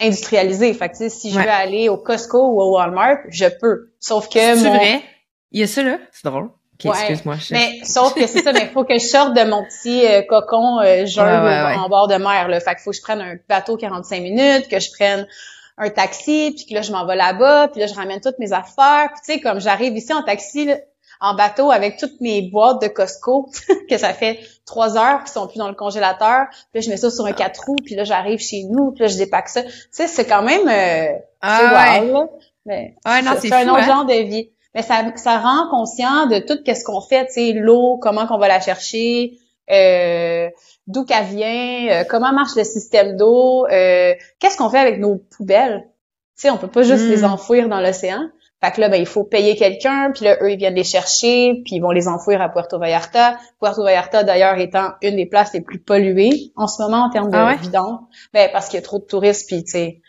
industrialisé. Fait que, si je veux aller au Costco ou au Walmart, je peux. Sauf que C'est vrai? Il y a ça, là? C'est drôle. excuse-moi. Mais sauf que c'est ça, mais il faut que je sorte de mon petit euh, cocon euh, en bord de mer. Là. Fait qu'il faut que je prenne un bateau 45 minutes, que je prenne un taxi, puis que là, je m'en vais là-bas, puis là, je ramène toutes mes affaires. Puis tu sais, comme j'arrive ici en taxi, en bateau avec toutes mes boîtes de Costco, [LAUGHS] que ça fait trois heures qui sont plus dans le congélateur. Puis là, je mets ça sur un quatre roues, puis là, j'arrive chez nous, puis là, je dépaque ça. Tu sais, c'est quand même... Euh, ah, ouais. là. Mais c'est un autre hein. genre de vie. Mais ça, ça rend conscient de tout qu'est-ce qu'on fait, tu sais, l'eau, comment qu'on va la chercher, euh, d'où qu'elle vient, euh, comment marche le système d'eau, euh, qu'est-ce qu'on fait avec nos poubelles? Tu sais, on peut pas juste les hmm. enfouir dans l'océan. Fait que là, ben, il faut payer quelqu'un, puis là, eux, ils viennent les chercher, puis ils vont les enfouir à Puerto Vallarta. Puerto Vallarta, d'ailleurs, étant une des places les plus polluées en ce moment en termes de ah vidange. Ben, parce qu'il y a trop de touristes, puis tu sais,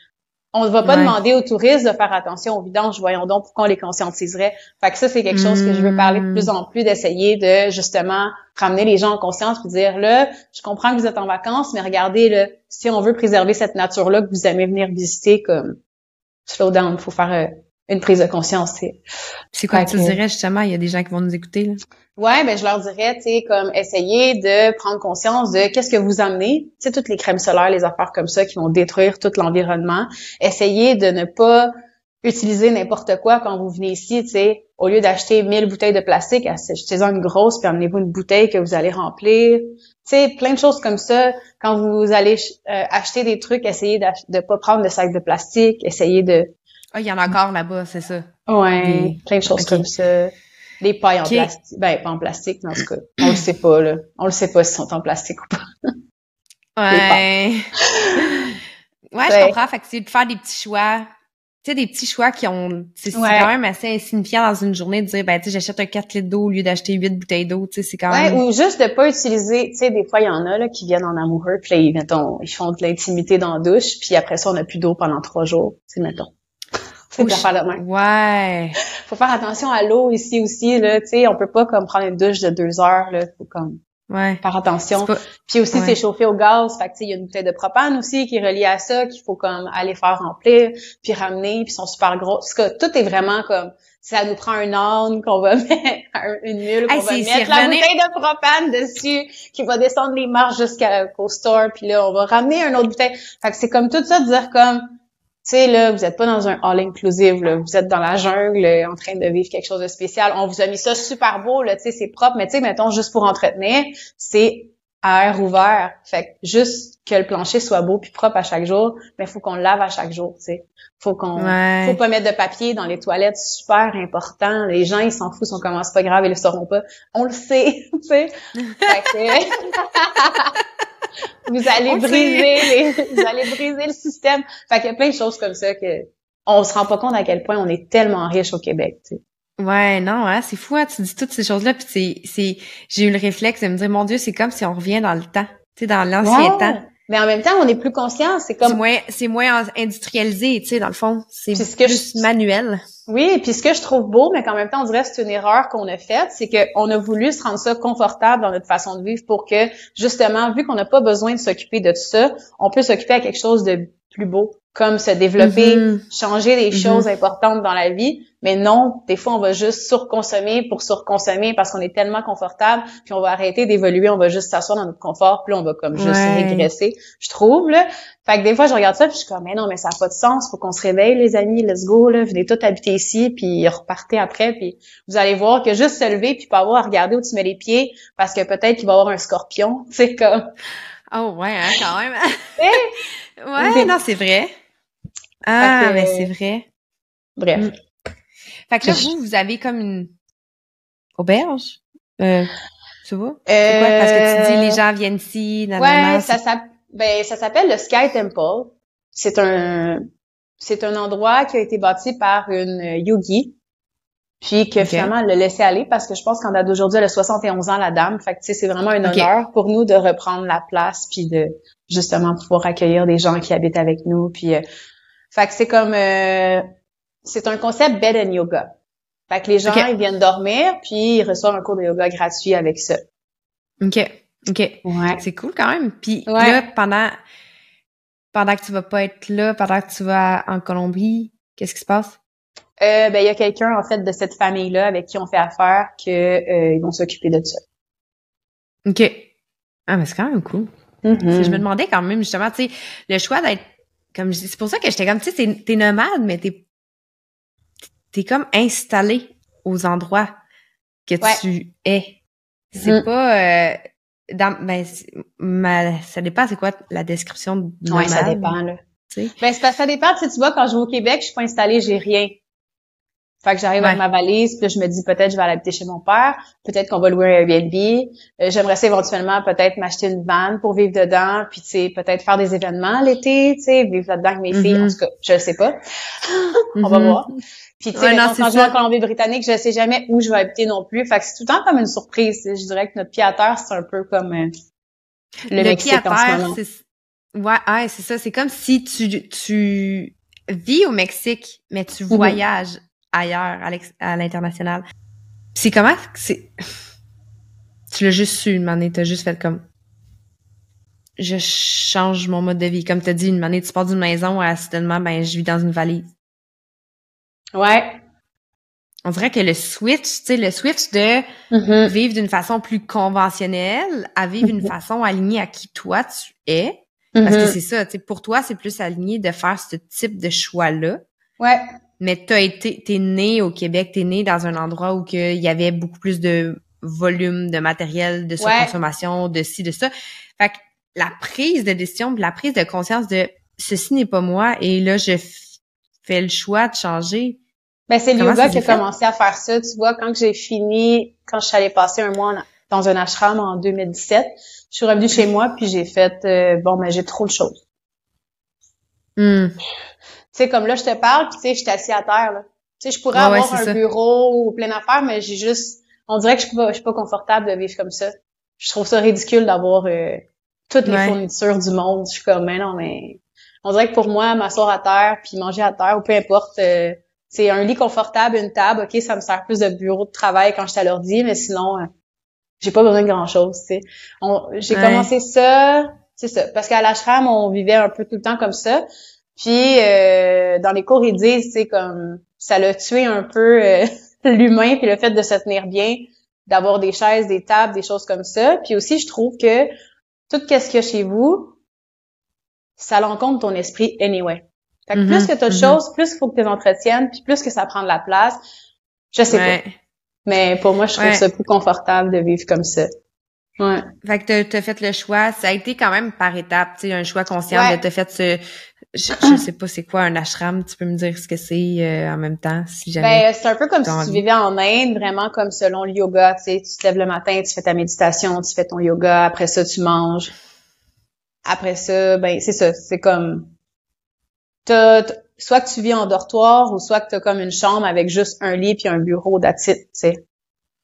on ne va pas demander aux touristes de faire attention aux vidanges. Voyons donc pourquoi on les conscientiserait. Fait que ça, c'est quelque chose que je veux parler de plus en plus, d'essayer de, justement, ramener les gens en conscience, puis dire, là, je comprends que vous êtes en vacances, mais regardez, là, si on veut préserver cette nature-là que vous aimez venir visiter, comme, slow down, faut faire euh, une prise de conscience. C'est quoi tu dirais justement? Il y a des gens qui vont nous écouter. Là. Ouais, ben je leur dirais, tu sais, comme essayer de prendre conscience de qu'est-ce que vous amenez, tu sais, toutes les crèmes solaires, les affaires comme ça qui vont détruire tout l'environnement. Essayez de ne pas utiliser n'importe quoi quand vous venez ici, tu sais. Au lieu d'acheter 1000 bouteilles de plastique, achetez-en une grosse puis amenez-vous une bouteille que vous allez remplir. Tu sais, plein de choses comme ça. Quand vous allez euh, acheter des trucs, essayez de ne pas prendre de sacs de plastique, essayez de ah, il y en a encore là-bas, c'est ça. Ouais, plein de choses comme ça. Les pailles en plastique. Ben, pas en plastique, mais en tout cas, on le sait pas, là. On le sait pas s'ils sont en plastique ou pas. ouais. [LAUGHS] ouais, je comprends. Fait que c'est de faire des petits choix. Tu sais, des petits choix qui ont, c'est quand même assez insignifiant dans une journée de dire, ben, tu sais, j'achète un 4 litres d'eau au lieu d'acheter 8 bouteilles d'eau, tu sais, c'est quand même. Ouais, ou juste de pas utiliser, tu sais, des fois, il y en a, là, qui viennent en amoureux, puis là, ils, mettons, ils font de l'intimité dans la douche, puis après ça, on n'a plus d'eau pendant trois jours, tu sais, mettons. Faut faire Ouais. [LAUGHS] Faut faire attention à l'eau ici aussi, là. Tu sais, on peut pas comme prendre une douche de deux heures, là. Faut comme Ouais. Faire attention. Pas- Puis aussi, Ouais. c'est chauffé au gaz. Fait que, tu sais, il y a une bouteille de propane aussi qui est reliée à ça, qu'il faut comme aller faire remplir, puis ramener, puis ils sont super gros. Parce que tout est vraiment comme, ça nous prend un âne qu'on va [LAUGHS] mettre, un- une mule qu'on Hey, va mettre la revenir- bouteille de propane dessus, qui va descendre les marches jusqu'au store, puis là, on va ramener une autre bouteille. Fait que c'est comme tout ça de dire comme, sais, là, vous êtes pas dans un all-inclusive, là. Vous êtes dans la jungle, euh, en train de vivre quelque chose de spécial. On vous a mis ça super beau, là, tu sais, c'est propre. Mais tu sais, mettons, juste pour entretenir, c'est à air ouvert. Fait que juste que le plancher soit beau puis propre à chaque jour, mais faut qu'on le lave à chaque jour, tu sais. Faut qu'on, Ouais. faut pas mettre de papier dans les toilettes, super important. Les gens, ils s'en foutent, on commence pas grave, ils le sauront pas. On le sait, [LAUGHS] tu sais. [LAUGHS] Vous allez On briser les, vous allez briser le système. Fait qu'il y a plein de choses comme ça que on se rend pas compte à quel point on est tellement riche au Québec, tu sais. Ouais, non, hein, c'est fou, hein, tu dis toutes ces choses-là, puis c'est, c'est, j'ai eu le réflexe de me dire, mon Dieu, c'est comme si on revient dans le temps, tu sais, dans l'ancien temps. Mais en même temps, on est plus conscient. C'est C'est comme moins, c'est moins industrialisé, tu sais, dans le fond, c'est que plus je- manuel. Oui, puis ce que je trouve beau, mais qu'en même temps, on dirait que c'est une erreur qu'on a faite, c'est qu'on a voulu se rendre ça confortable dans notre façon de vivre pour que, justement, vu qu'on n'a pas besoin de s'occuper de tout ça, on peut s'occuper à quelque chose de plus beau, comme se développer, Mhm. changer des Mhm. choses importantes dans la vie. Mais non, des fois, on va juste surconsommer pour surconsommer parce qu'on est tellement confortable, puis on va arrêter d'évoluer, on va juste s'asseoir dans notre confort, puis on va comme juste Ouais. régresser, je trouve, là. Fait que des fois, je regarde ça, puis je suis comme, mais non, mais ça n'a pas de sens, faut qu'on se réveille, les amis, let's go, là, venez tous habiter ici, puis repartez après, puis vous allez voir que juste se lever, puis pas avoir à regarder où tu mets les pieds, parce que peut-être qu'il va y avoir un scorpion, [LAUGHS] tu sais, comme... Oh, ouais, hein, quand même. [LAUGHS] Ouais, non, c'est vrai. Ah, que- mais c'est vrai. Bref. Mm. Fait que là, vous, vous avez comme une auberge? Euh, tu vois? C'est quoi? Parce que tu dis, les gens viennent ici, nanana, Ouais, ça s'appelle ben, ça s'appelle le Sky Temple. C'est un c'est un endroit qui a été bâti par une euh, yogi puis que finalement elle l'a laissé aller parce que je pense qu'en date d'aujourd'hui elle a 71 ans la dame. Fait que tu sais c'est vraiment un honneur pour nous de reprendre la place puis de justement pouvoir accueillir des gens qui habitent avec nous puis euh, fait que c'est comme euh, c'est un concept bed and yoga. Fait que les gens ils viennent dormir puis ils reçoivent un cours de yoga gratuit avec ça. OK. OK. Ouais. C'est cool quand même. Puis Ouais. là, pendant pendant que tu vas pas être là, pendant que tu vas en Colombie, qu'est-ce qui se passe? Euh, ben il y a quelqu'un en fait de cette famille-là avec qui on fait affaire que euh, ils vont s'occuper de ça. OK. Ah, mais c'est quand même cool. Mm-hmm. Je me demandais quand même, justement, tu sais, le choix d'être comme c'est pour ça que j'étais comme, tu sais, t'es- t'es nomade, mais t'es t'es comme installé aux endroits que Ouais. tu es. C'est Mm. pas euh, dans ben ma, ça dépend c'est quoi la description de Ouais, nomade, ça dépend là. Ben que ça dépend. Tu sais, tu vois, quand je vais au Québec, je suis pas installée, j'ai rien. Fait que j'arrive avec ma valise, puis là, je me dis peut-être je vais aller habiter chez mon père, peut-être qu'on va louer un Airbnb. Euh, J'aimerais ça éventuellement peut-être m'acheter une van pour vivre dedans, puis tu sais peut-être faire des événements l'été, tu sais, vivre là-dedans avec mes filles. Mhm. En tout cas, je le sais pas. [LAUGHS] On va Mhm. voir. Puis tu sais, Ouais, non, je vais ça. en Colombie-Britannique, je sais jamais où je vais habiter non plus. Fait que c'est tout le temps comme une surprise. Je dirais que notre pied à terre, c'est un peu comme euh, le, le Mexique pied à en ce terre, moment. c'est ouais, ouais, c'est ça, c'est comme si tu tu vis au Mexique mais tu Mhm. voyages l'ex- à l'international. C'est comment c'est tu l'as juste su une année, t'as juste fait comme je change mon mode de vie comme t'as dit une année tu pars d'une maison à soudainement ben je vis dans une valise. Ouais. On dirait que le switch, tu sais le switch de Mhm. vivre d'une façon plus conventionnelle à vivre d'une Mhm. façon alignée à qui toi tu es Parce que Mhm. c'est ça, tu sais, pour toi, c'est plus aligné de faire ce type de choix-là. Ouais. Mais t'as été, t'es né au Québec, t'es né dans un endroit où il y avait beaucoup plus de volume de matériel, de surconsommation, de ci, de ça. Fait que la prise de décision, la prise de conscience de ceci n'est pas moi et là, je fais le choix de changer. Ben, c'est yoga qui a commencé à faire ça. Tu vois, quand j'ai fini, quand je suis allée passer un mois dans un ashram en 2017, je suis revenue chez moi puis j'ai fait, euh, bon, ben, j'ai trop de choses. Hmm. Tu sais, comme là, je te parle puis tu sais, je suis assise à terre, là. Tu sais, je pourrais avoir un ça. bureau ou plein d'affaires, mais j'ai juste, on dirait que je suis pas, je suis pas confortable de vivre comme ça. Je trouve ça ridicule d'avoir euh, toutes les Ouais. fournitures du monde. Je suis comme, mais non, mais on dirait que pour moi, m'asseoir à terre puis manger à terre ou peu importe, euh, c'est un lit confortable, une table, ok, ça me sert plus de bureau de travail quand je suis à l'ordi, mais sinon, euh, j'ai pas besoin de grand chose, tu sais. J'ai commencé ça, c'est ça, parce qu'à l'ashram, on vivait un peu tout le temps comme ça. Puis euh, dans les cours, ils disent, c'est comme ça l'a tué un peu euh, [LAUGHS] l'humain, puis le fait de se tenir bien, d'avoir des chaises, des tables, des choses comme ça. Puis aussi, je trouve que tout ce qu'il y a chez vous, ça l'encontre ton esprit anyway. Fait que plus mm-hmm. que tu as de mm-hmm. choses, plus il faut que tu les entretiennes, puis plus que ça prend de la place. Je sais pas. Mais pour moi, je trouve ça plus confortable de vivre comme ça. Ouais. Fait que t'as as fait le choix, ça a été quand même par étapes, tu sais, un choix conscient de te fait ce, je, je sais pas c'est quoi un ashram, tu peux me dire ce que c'est euh, en même temps, si jamais. Ben, c'est un peu comme si tu vivais en Inde, vraiment comme selon le yoga, tu sais, tu te lèves le matin, tu fais ta méditation, tu fais ton yoga, après ça tu manges. Après ça, ben c'est ça, c'est comme t'as, soit que tu vis en dortoir ou soit que tu as comme une chambre avec juste un lit puis un bureau d'attitude, tu sais.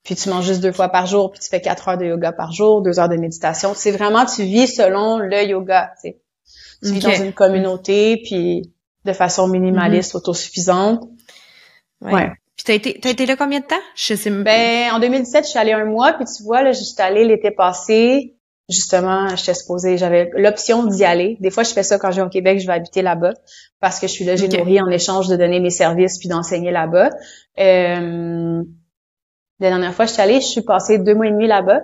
Puis tu manges juste deux fois par jour, puis tu fais quatre heures de yoga par jour, deux heures de méditation. C'est vraiment, tu vis selon le yoga, tu sais. Tu vis dans une communauté, puis de façon minimaliste, mm-hmm. autosuffisante. Ouais. ouais. Puis t'as été, t'as été là combien de temps? Je sais Ben, en 2017, je suis allée un mois, puis tu vois, là, j'étais allée l'été passé. Justement, j'étais supposée, j'avais l'option d'y aller. Des fois, je fais ça quand je vais au Québec, je vais habiter là-bas parce que je suis là, j'ai nourri en échange de donner mes services puis d'enseigner là-bas. Euh, la dernière fois, je suis allée, je suis passée deux mois et demi là-bas.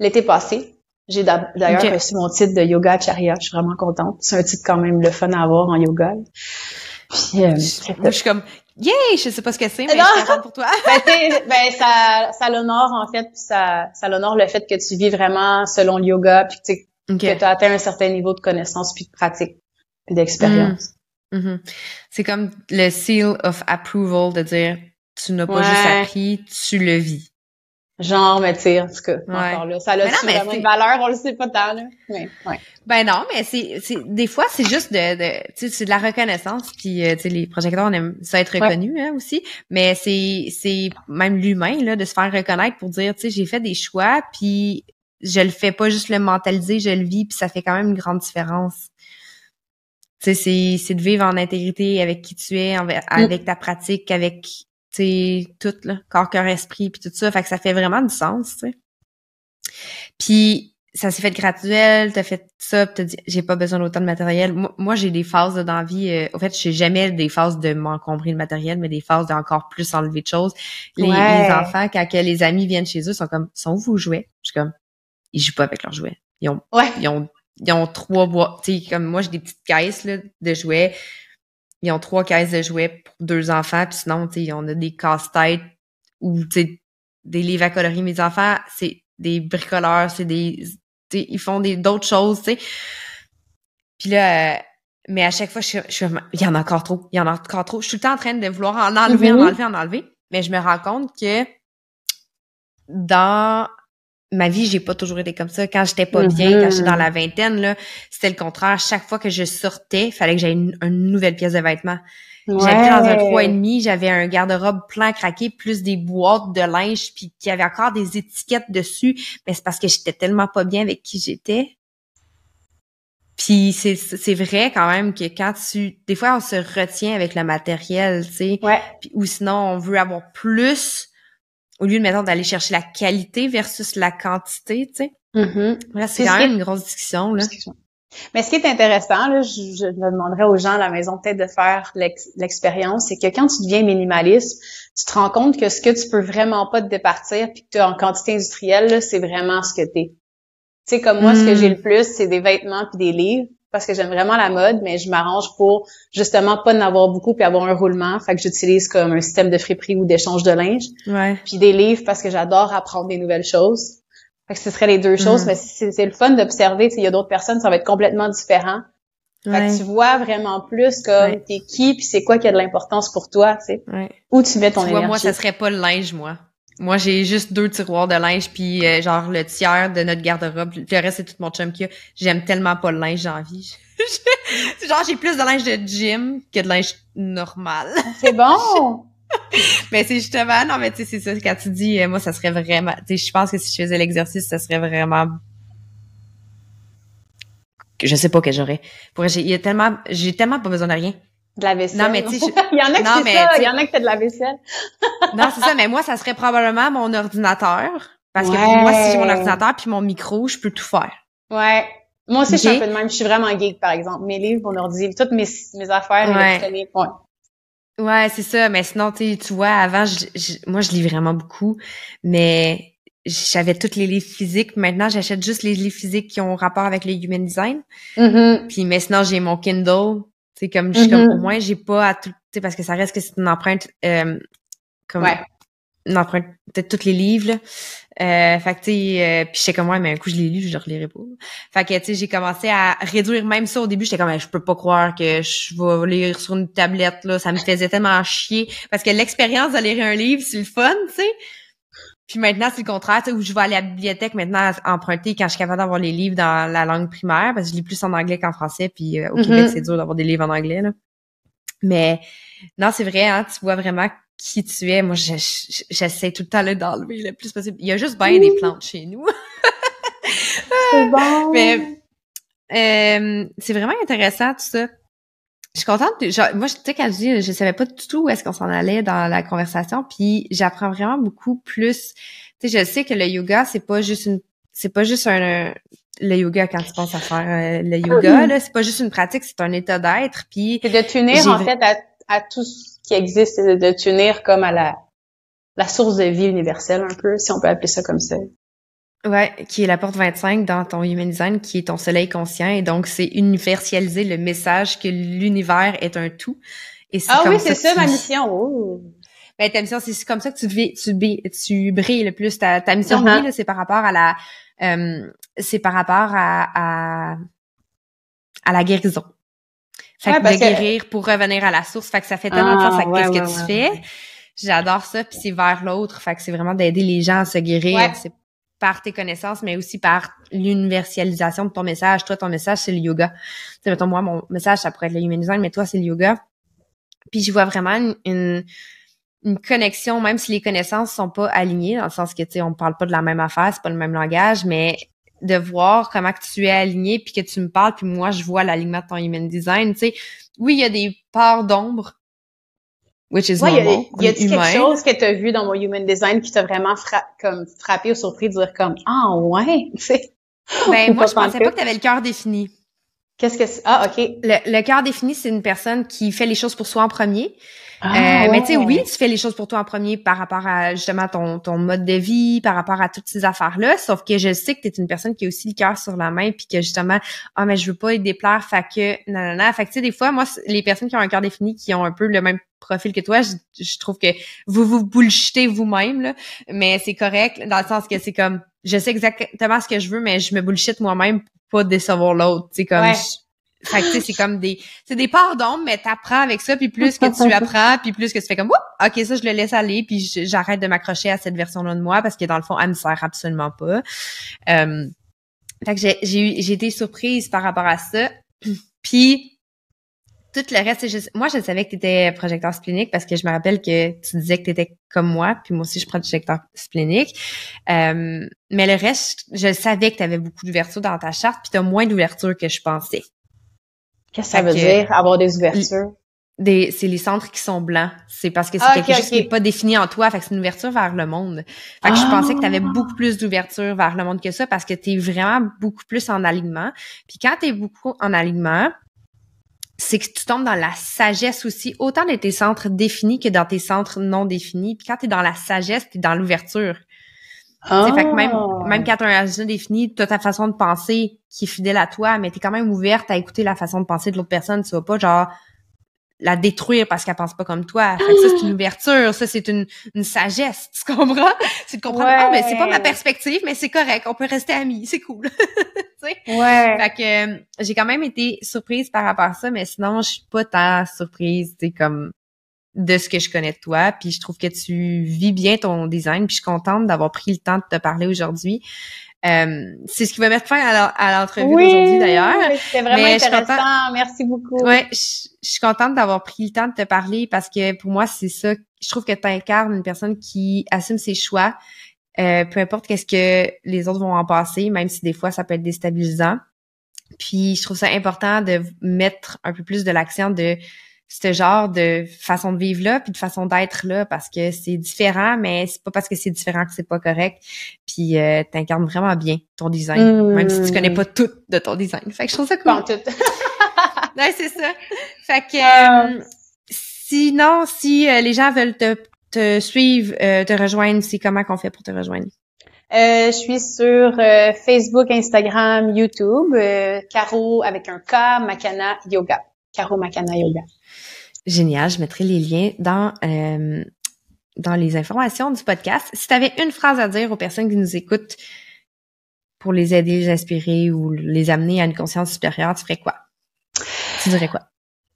L'été passé. J'ai d'ailleurs reçu mon titre de yoga acharya. Je suis vraiment contente. C'est un titre quand même le fun à avoir en yoga. Puis, euh, je suis comme, yay! Je sais pas ce que c'est, mais je suis contente pour toi. [LAUGHS] ben, ben, ça, ça l'honore, en fait, puis ça, ça l'honore le fait que tu vis vraiment selon le yoga, puis que tu as atteint un certain niveau de connaissance puis de pratique d'expérience. Mm. Mm-hmm. C'est comme le seal of approval de dire tu n'as pas juste appris, tu le vis. Genre, mais tu sais, en tout cas, encore là, ça a vraiment une valeur, on le sait pas tant, là. Mais, ouais. Ben non, mais c'est, c'est, des fois, c'est juste de, de tu sais, c'est de la reconnaissance, puis, euh, tu sais, les projecteurs, on aime ça être reconnu, hein, aussi, mais c'est, c'est même l'humain, là, de se faire reconnaître pour dire, tu sais, j'ai fait des choix, puis je le fais pas juste le mentaliser, je le vis, puis ça fait quand même une grande différence c'est c'est de vivre en intégrité avec qui tu es, mm. avec, ta pratique, avec tu tout là, corps, cœur, esprit, puis tout ça. Fait que ça fait vraiment du sens, tu sais. Puis ça s'est fait graduel, t'as fait ça, t'as dit j'ai pas besoin d'autant de matériel. Moi, j'ai des phases d'envie. Euh, au fait, j'ai jamais des phases de m'encombrer le matériel, mais des phases d'encore plus enlever de choses. Les, enfants, quand que les amis viennent chez eux, sont comme sont où vos jouets? Je suis comme ils jouent pas avec leurs jouets. Ils ont, ils ont ils ont trois boîtes. Tu sais, comme moi, j'ai des petites caisses là, de jouets. Ils ont trois caisses de jouets pour deux enfants. Puis sinon, tu sais, on a des casse-têtes ou tu sais, des livres à coloris. Mes enfants, c'est des bricoleurs, c'est des. ils font des d'autres choses, tu sais. Puis là, euh, mais à chaque fois, je, je, il y en a encore trop, il y en a encore trop. Je suis tout le temps en train de vouloir en enlever, en mm-hmm. enlever, en enlever. Mais je me rends compte que dans ma vie, j'ai pas toujours été comme ça. Quand j'étais pas bien, quand j'étais dans la mm-hmm. vingtaine, là, c'était le contraire. Chaque fois que je sortais, il fallait que j'aie une, nouvelle pièce de vêtements. J'habitais dans un trois et demi, j'avais un garde-robe plein craqué, plus des boîtes de linge, puis qui avait encore des étiquettes dessus. Mais c'est parce que j'étais tellement pas bien avec qui j'étais. Puis c'est c'est vrai quand même que quand tu des fois on se retient avec le matériel, tu sais, ouais. ou sinon on veut avoir plus au lieu de maintenant d'aller chercher la qualité versus la quantité, tu sais. Mm-hmm. c'est quand même une grosse discussion, là. Mais ce qui est intéressant, là, je, je demanderais aux gens à la maison peut-être de faire l'expérience, c'est que quand tu deviens minimaliste, tu te rends compte que ce que tu peux vraiment pas te départir, puis que tu en quantité industrielle, c'est vraiment ce que tu es. Tu sais, comme moi, ce que j'ai mm. le plus, c'est des vêtements puis des livres parce que j'aime vraiment la mode, mais je m'arrange pour justement pas en avoir beaucoup puis avoir un roulement. Fait que j'utilise comme un système de friperie ou d'échange de linge. Ouais. Puis des livres parce que j'adore apprendre des nouvelles choses. Fait que ce serait les deux choses, mm. mais c'est le fun d'observer. Il y a d'autres personnes, ça va être complètement différent. Fait que tu vois vraiment plus comme t'es qui puis c'est quoi qui a de l'importance pour toi, tu sais. Où tu mets ton tu vois, moi, ça serait pas le linge, moi. Moi, j'ai juste deux tiroirs de linge, puis euh, genre le tiers de notre garde-robe. Le reste, c'est tout mon chum qui a. J'aime tellement pas le linge, j'ai envie. [LAUGHS] genre, j'ai plus de linge de gym que de linge normal. C'est bon! [LAUGHS] mais c'est justement, non, mais tu sais, c'est ça, quand tu dis, euh, moi, ça serait vraiment, tu sais, je pense que si je faisais l'exercice, ça serait vraiment, je sais pas que j'aurais. Pour, j'ai, il y a tellement, j'ai tellement pas besoin de rien. De la vaisselle. Non, mais tu sais, [LAUGHS] il y en a qui non, mais, ça, il y en a qui fait de la vaisselle. [LAUGHS] non, c'est ça, mais moi, ça serait probablement mon ordinateur. Parce que moi, si j'ai mon ordinateur puis mon micro, je peux tout faire. Ouais. Moi aussi, je suis un peu de même. Je suis vraiment geek, par exemple. Mes livres, mon ordi, toutes mes, mes affaires Ouais. électroniques. Ouais. Ouais, c'est ça. Mais sinon, tu sais, tu vois, avant, je- je- moi, je lis vraiment beaucoup, mais j'avais tous les livres physiques. Maintenant, j'achète juste les livres physiques qui ont rapport avec le human design. Mhm. Puis maintenant, j'ai mon Kindle. C'est comme, je comme, au moins, j'ai pas à tout, tu sais, parce que ça reste que c'est une empreinte, euh, comme, Ouais. une empreinte, peut-être tous les livres, là. Euh, fait que, tu sais, euh, puis j'étais comme, ouais, mais un coup, je l'ai lu, je le relirai pas. Fait que, tu sais, j'ai commencé à réduire même ça au début. J'étais comme, je peux pas croire que je vais lire sur une tablette, là. Ça me faisait tellement chier. Parce que l'expérience de lire un livre, c'est le fun, tu sais. Puis maintenant, c'est le contraire, tu sais, où je vais à la bibliothèque maintenant emprunter quand je suis capable d'avoir les livres dans la langue primaire, parce que je lis plus en anglais qu'en français, puis euh, au Mhm. Québec, c'est dur d'avoir des livres en anglais, là. Mais non, c'est vrai, hein, tu vois vraiment qui tu es. Moi, je- je- j'essaie tout le temps d'enlever le plus possible. Il y a juste bien des plantes chez nous. C'est bon. [LAUGHS] Mais euh, c'est vraiment intéressant tout ça. Je suis contente. genre, moi, tu sais, quand je dis, je savais pas du tout où est-ce qu'on s'en allait dans la conversation, puis j'apprends vraiment beaucoup plus. Tu sais, je sais que le yoga, c'est pas juste une, c'est pas juste un, le yoga quand tu penses à faire euh, le yoga là, c'est pas juste une pratique, c'est un état d'être. Puis C'est de t'unir, en fait, à, à tout ce qui existe, c'est de t'unir comme à la, la source de vie universelle, un peu, si on peut appeler ça comme ça. Ouais, qui est la porte 25 dans ton Human Design, qui est ton soleil conscient. Et donc, c'est universaliser le message que l'univers est un tout. Et c'est Ah comme oui, c'est ça, ma mission. Oh. Ben, ta mission, c'est comme ça que tu vis, tu, brilles le plus. Ta, ta mission de Uh-huh. c'est par rapport à la, euh, c'est par rapport à, à, à la guérison. Fait Ouais, que de que- guérir pour revenir à la source. Fait que ça fait tellement de Ah, sens avec ouais, qu'est-ce ouais, que tu fais? J'adore ça, puis c'est vers l'autre. Fait que c'est vraiment d'aider les gens à se guérir. C'est par tes connaissances, mais aussi par l'universalisation de ton message. Toi, ton message, c'est le yoga. Tu sais, mettons, moi, mon message, ça pourrait être le human design, mais toi, c'est le yoga. Puis je vois vraiment une, une, connexion, même si les connaissances sont pas alignées, dans le sens que, tu sais, on parle pas de la même affaire, c'est pas le même langage, mais de voir comment que tu es aligné, puis que tu me parles, puis moi, je vois l'alignement de ton human design, tu sais. Oui, il y a des parts d'ombre, which is Ouais, y a, normal, y a-t-il humain. quelque chose que tu as vu dans mon Human Design qui t'a vraiment fra- comme frappé ou surpris de dire comme, ah, ouais, [LAUGHS] tu sais? Ben, moi, je pensais pas que tu avais le cœur défini. Qu'est-ce que c'est? Ah, OK. Le, le cœur défini, c'est une personne qui fait les choses pour soi en premier. Ah, Euh, Mais tu sais, oui, tu fais les choses pour toi en premier par rapport à justement ton, ton mode de vie, par rapport à toutes ces affaires-là. Sauf que je sais que tu es une personne qui a aussi le cœur sur la main, puis que justement, ah mais je veux pas y déplaire, fait que non non non. Fait que tu sais, des fois, moi, les personnes qui ont un cœur défini, qui ont un peu le même profil que toi, je, je trouve que vous vous bullshitez vous-même, là. Mais c'est correct, dans le sens que c'est comme je sais exactement ce que je veux, mais je me bullshit moi-même pour pas décevoir l'autre. Tu sais, comme Ouais. je- fait que tu sais, c'est comme des c'est des parts d'ombre, mais t'apprends avec ça, puis plus que tu [LAUGHS] apprends, puis plus que tu fais comme Oups, ok ça je le laisse aller, puis je- j'arrête de m'accrocher à cette version-là de moi parce que dans le fond elle me sert absolument pas. Euh, fait que j'ai j'ai eu- j'ai été surprise par rapport à ça, [CLEARS THROAT] puis tout le reste, c'est juste- moi je savais que tu étais projecteur splénique parce que je me rappelle que tu disais que tu étais comme moi, puis moi aussi je suis projecteur splénique. Euh, mais le reste, je savais que tu avais beaucoup d'ouverture dans ta charte, puis tu as moins d'ouverture que je pensais. Qu'est-ce que ça veut que- dire, avoir des ouvertures? Des, c'est les centres qui sont blancs. C'est parce que c'est Ah, quelque chose qui est pas défini en toi. Fait que c'est une ouverture vers le monde. Fait que je Ah. pensais que tu avais beaucoup plus d'ouverture vers le monde que ça parce que tu es vraiment beaucoup plus en alignement. Puis quand tu es beaucoup en alignement, c'est que tu tombes dans la sagesse aussi, autant dans tes centres définis que dans tes centres non définis. Puis quand tu es dans la sagesse, tu es dans l'ouverture. Fait que même, Ah. même quand tu as un agenda défini, tu as ta façon de penser qui est fidèle à toi, mais tu es quand même ouverte à écouter la façon de penser de l'autre personne. Tu vas pas genre la détruire parce qu'elle pense pas comme toi. Fait que ça, c'est une ouverture, ça, c'est une, une sagesse. Tu comprends? [LAUGHS] C'est de comprendre, Ouais. ah, ben, c'est pas ma perspective, mais c'est correct, on peut rester amis, c'est cool. [LAUGHS] Ouais. Fait que euh, j'ai quand même été surprise par rapport à ça, mais sinon, je suis pas tant surprise, tu comme de ce que je connais de toi. Puis je trouve que tu vis bien ton design. Puis je suis contente d'avoir pris le temps de te parler aujourd'hui. Euh, c'est ce qui va mettre fin à l'entrevue d'aujourd'hui d'ailleurs. oui, C'était vraiment Mais je suis intéressant. Merci beaucoup. Ouais, je, je suis contente d'avoir pris le temps de te parler parce que pour moi, c'est ça. Je trouve que tu incarnes une personne qui assume ses choix, euh, peu importe qu'est-ce que les autres vont en passer, même si des fois ça peut être déstabilisant. Puis je trouve ça important de mettre un peu plus de l'accent de ce genre de façon de vivre là puis de façon d'être là parce que c'est différent mais c'est pas parce que c'est différent que c'est pas correct. Puis euh, t'incarnes vraiment bien ton design même si tu connais pas tout de ton design. Fait que je trouve ça cool. Tout. [LAUGHS] ouais c'est ça. Fait que euh, sinon si euh, les gens veulent te, te suivre euh, te rejoindre c'est comment qu'on fait pour te rejoindre? Euh, je suis sur Facebook, Instagram, YouTube, Caro avec un K, Makana Yoga. Caro Makana Yoga. Génial, je mettrai les liens dans euh, dans les informations du podcast. Si tu avais une phrase à dire aux personnes qui nous écoutent pour les aider, les inspirer ou les amener à une conscience supérieure, tu ferais quoi? Tu dirais quoi?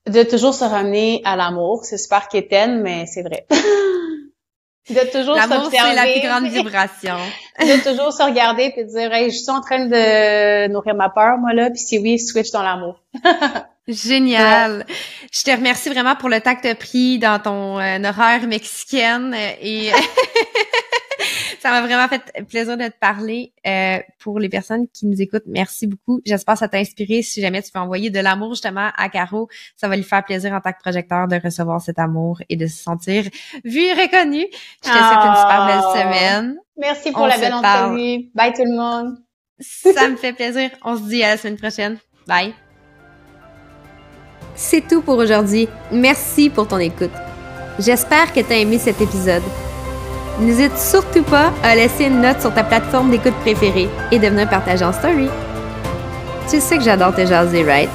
De toujours se ramener à l'amour. C'est super quétaine, mais c'est vrai. [LAUGHS] de toujours L'amour, c'est la plus grande vibration. de toujours se regarder et de dire, hey, je suis en train de nourrir ma peur, moi, là, puis si oui, switch dans l'amour. [LAUGHS] Génial. Je te remercie vraiment pour le temps que tu as pris dans ton euh, horaire mexicaine et [LAUGHS] ça m'a vraiment fait plaisir de te parler. Euh, pour les personnes qui nous écoutent, merci beaucoup. J'espère que ça t'a inspiré. Si jamais tu veux envoyer de l'amour justement à Caro, ça va lui faire plaisir en tant que projecteur de recevoir cet amour et de se sentir vu et reconnu. Je te souhaite une super belle ah. semaine. Merci pour la belle entrevue. Bye tout le monde. ça me fait plaisir. On se dit à la semaine prochaine. Bye. C'est tout pour aujourd'hui. Merci pour ton écoute. J'espère que tu as aimé cet épisode. N'hésite surtout pas à laisser une note sur ta plateforme d'écoute préférée et de venir partager en story. Tu sais que j'adore te jaser, right?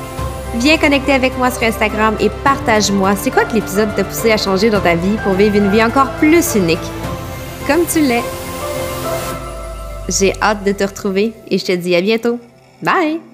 Viens connecter avec moi sur Instagram et partage-moi c'est quoi que l'épisode t'a poussé à changer dans ta vie pour vivre une vie encore plus unique. Comme tu l'es. J'ai hâte de te retrouver et je te dis à bientôt. Bye!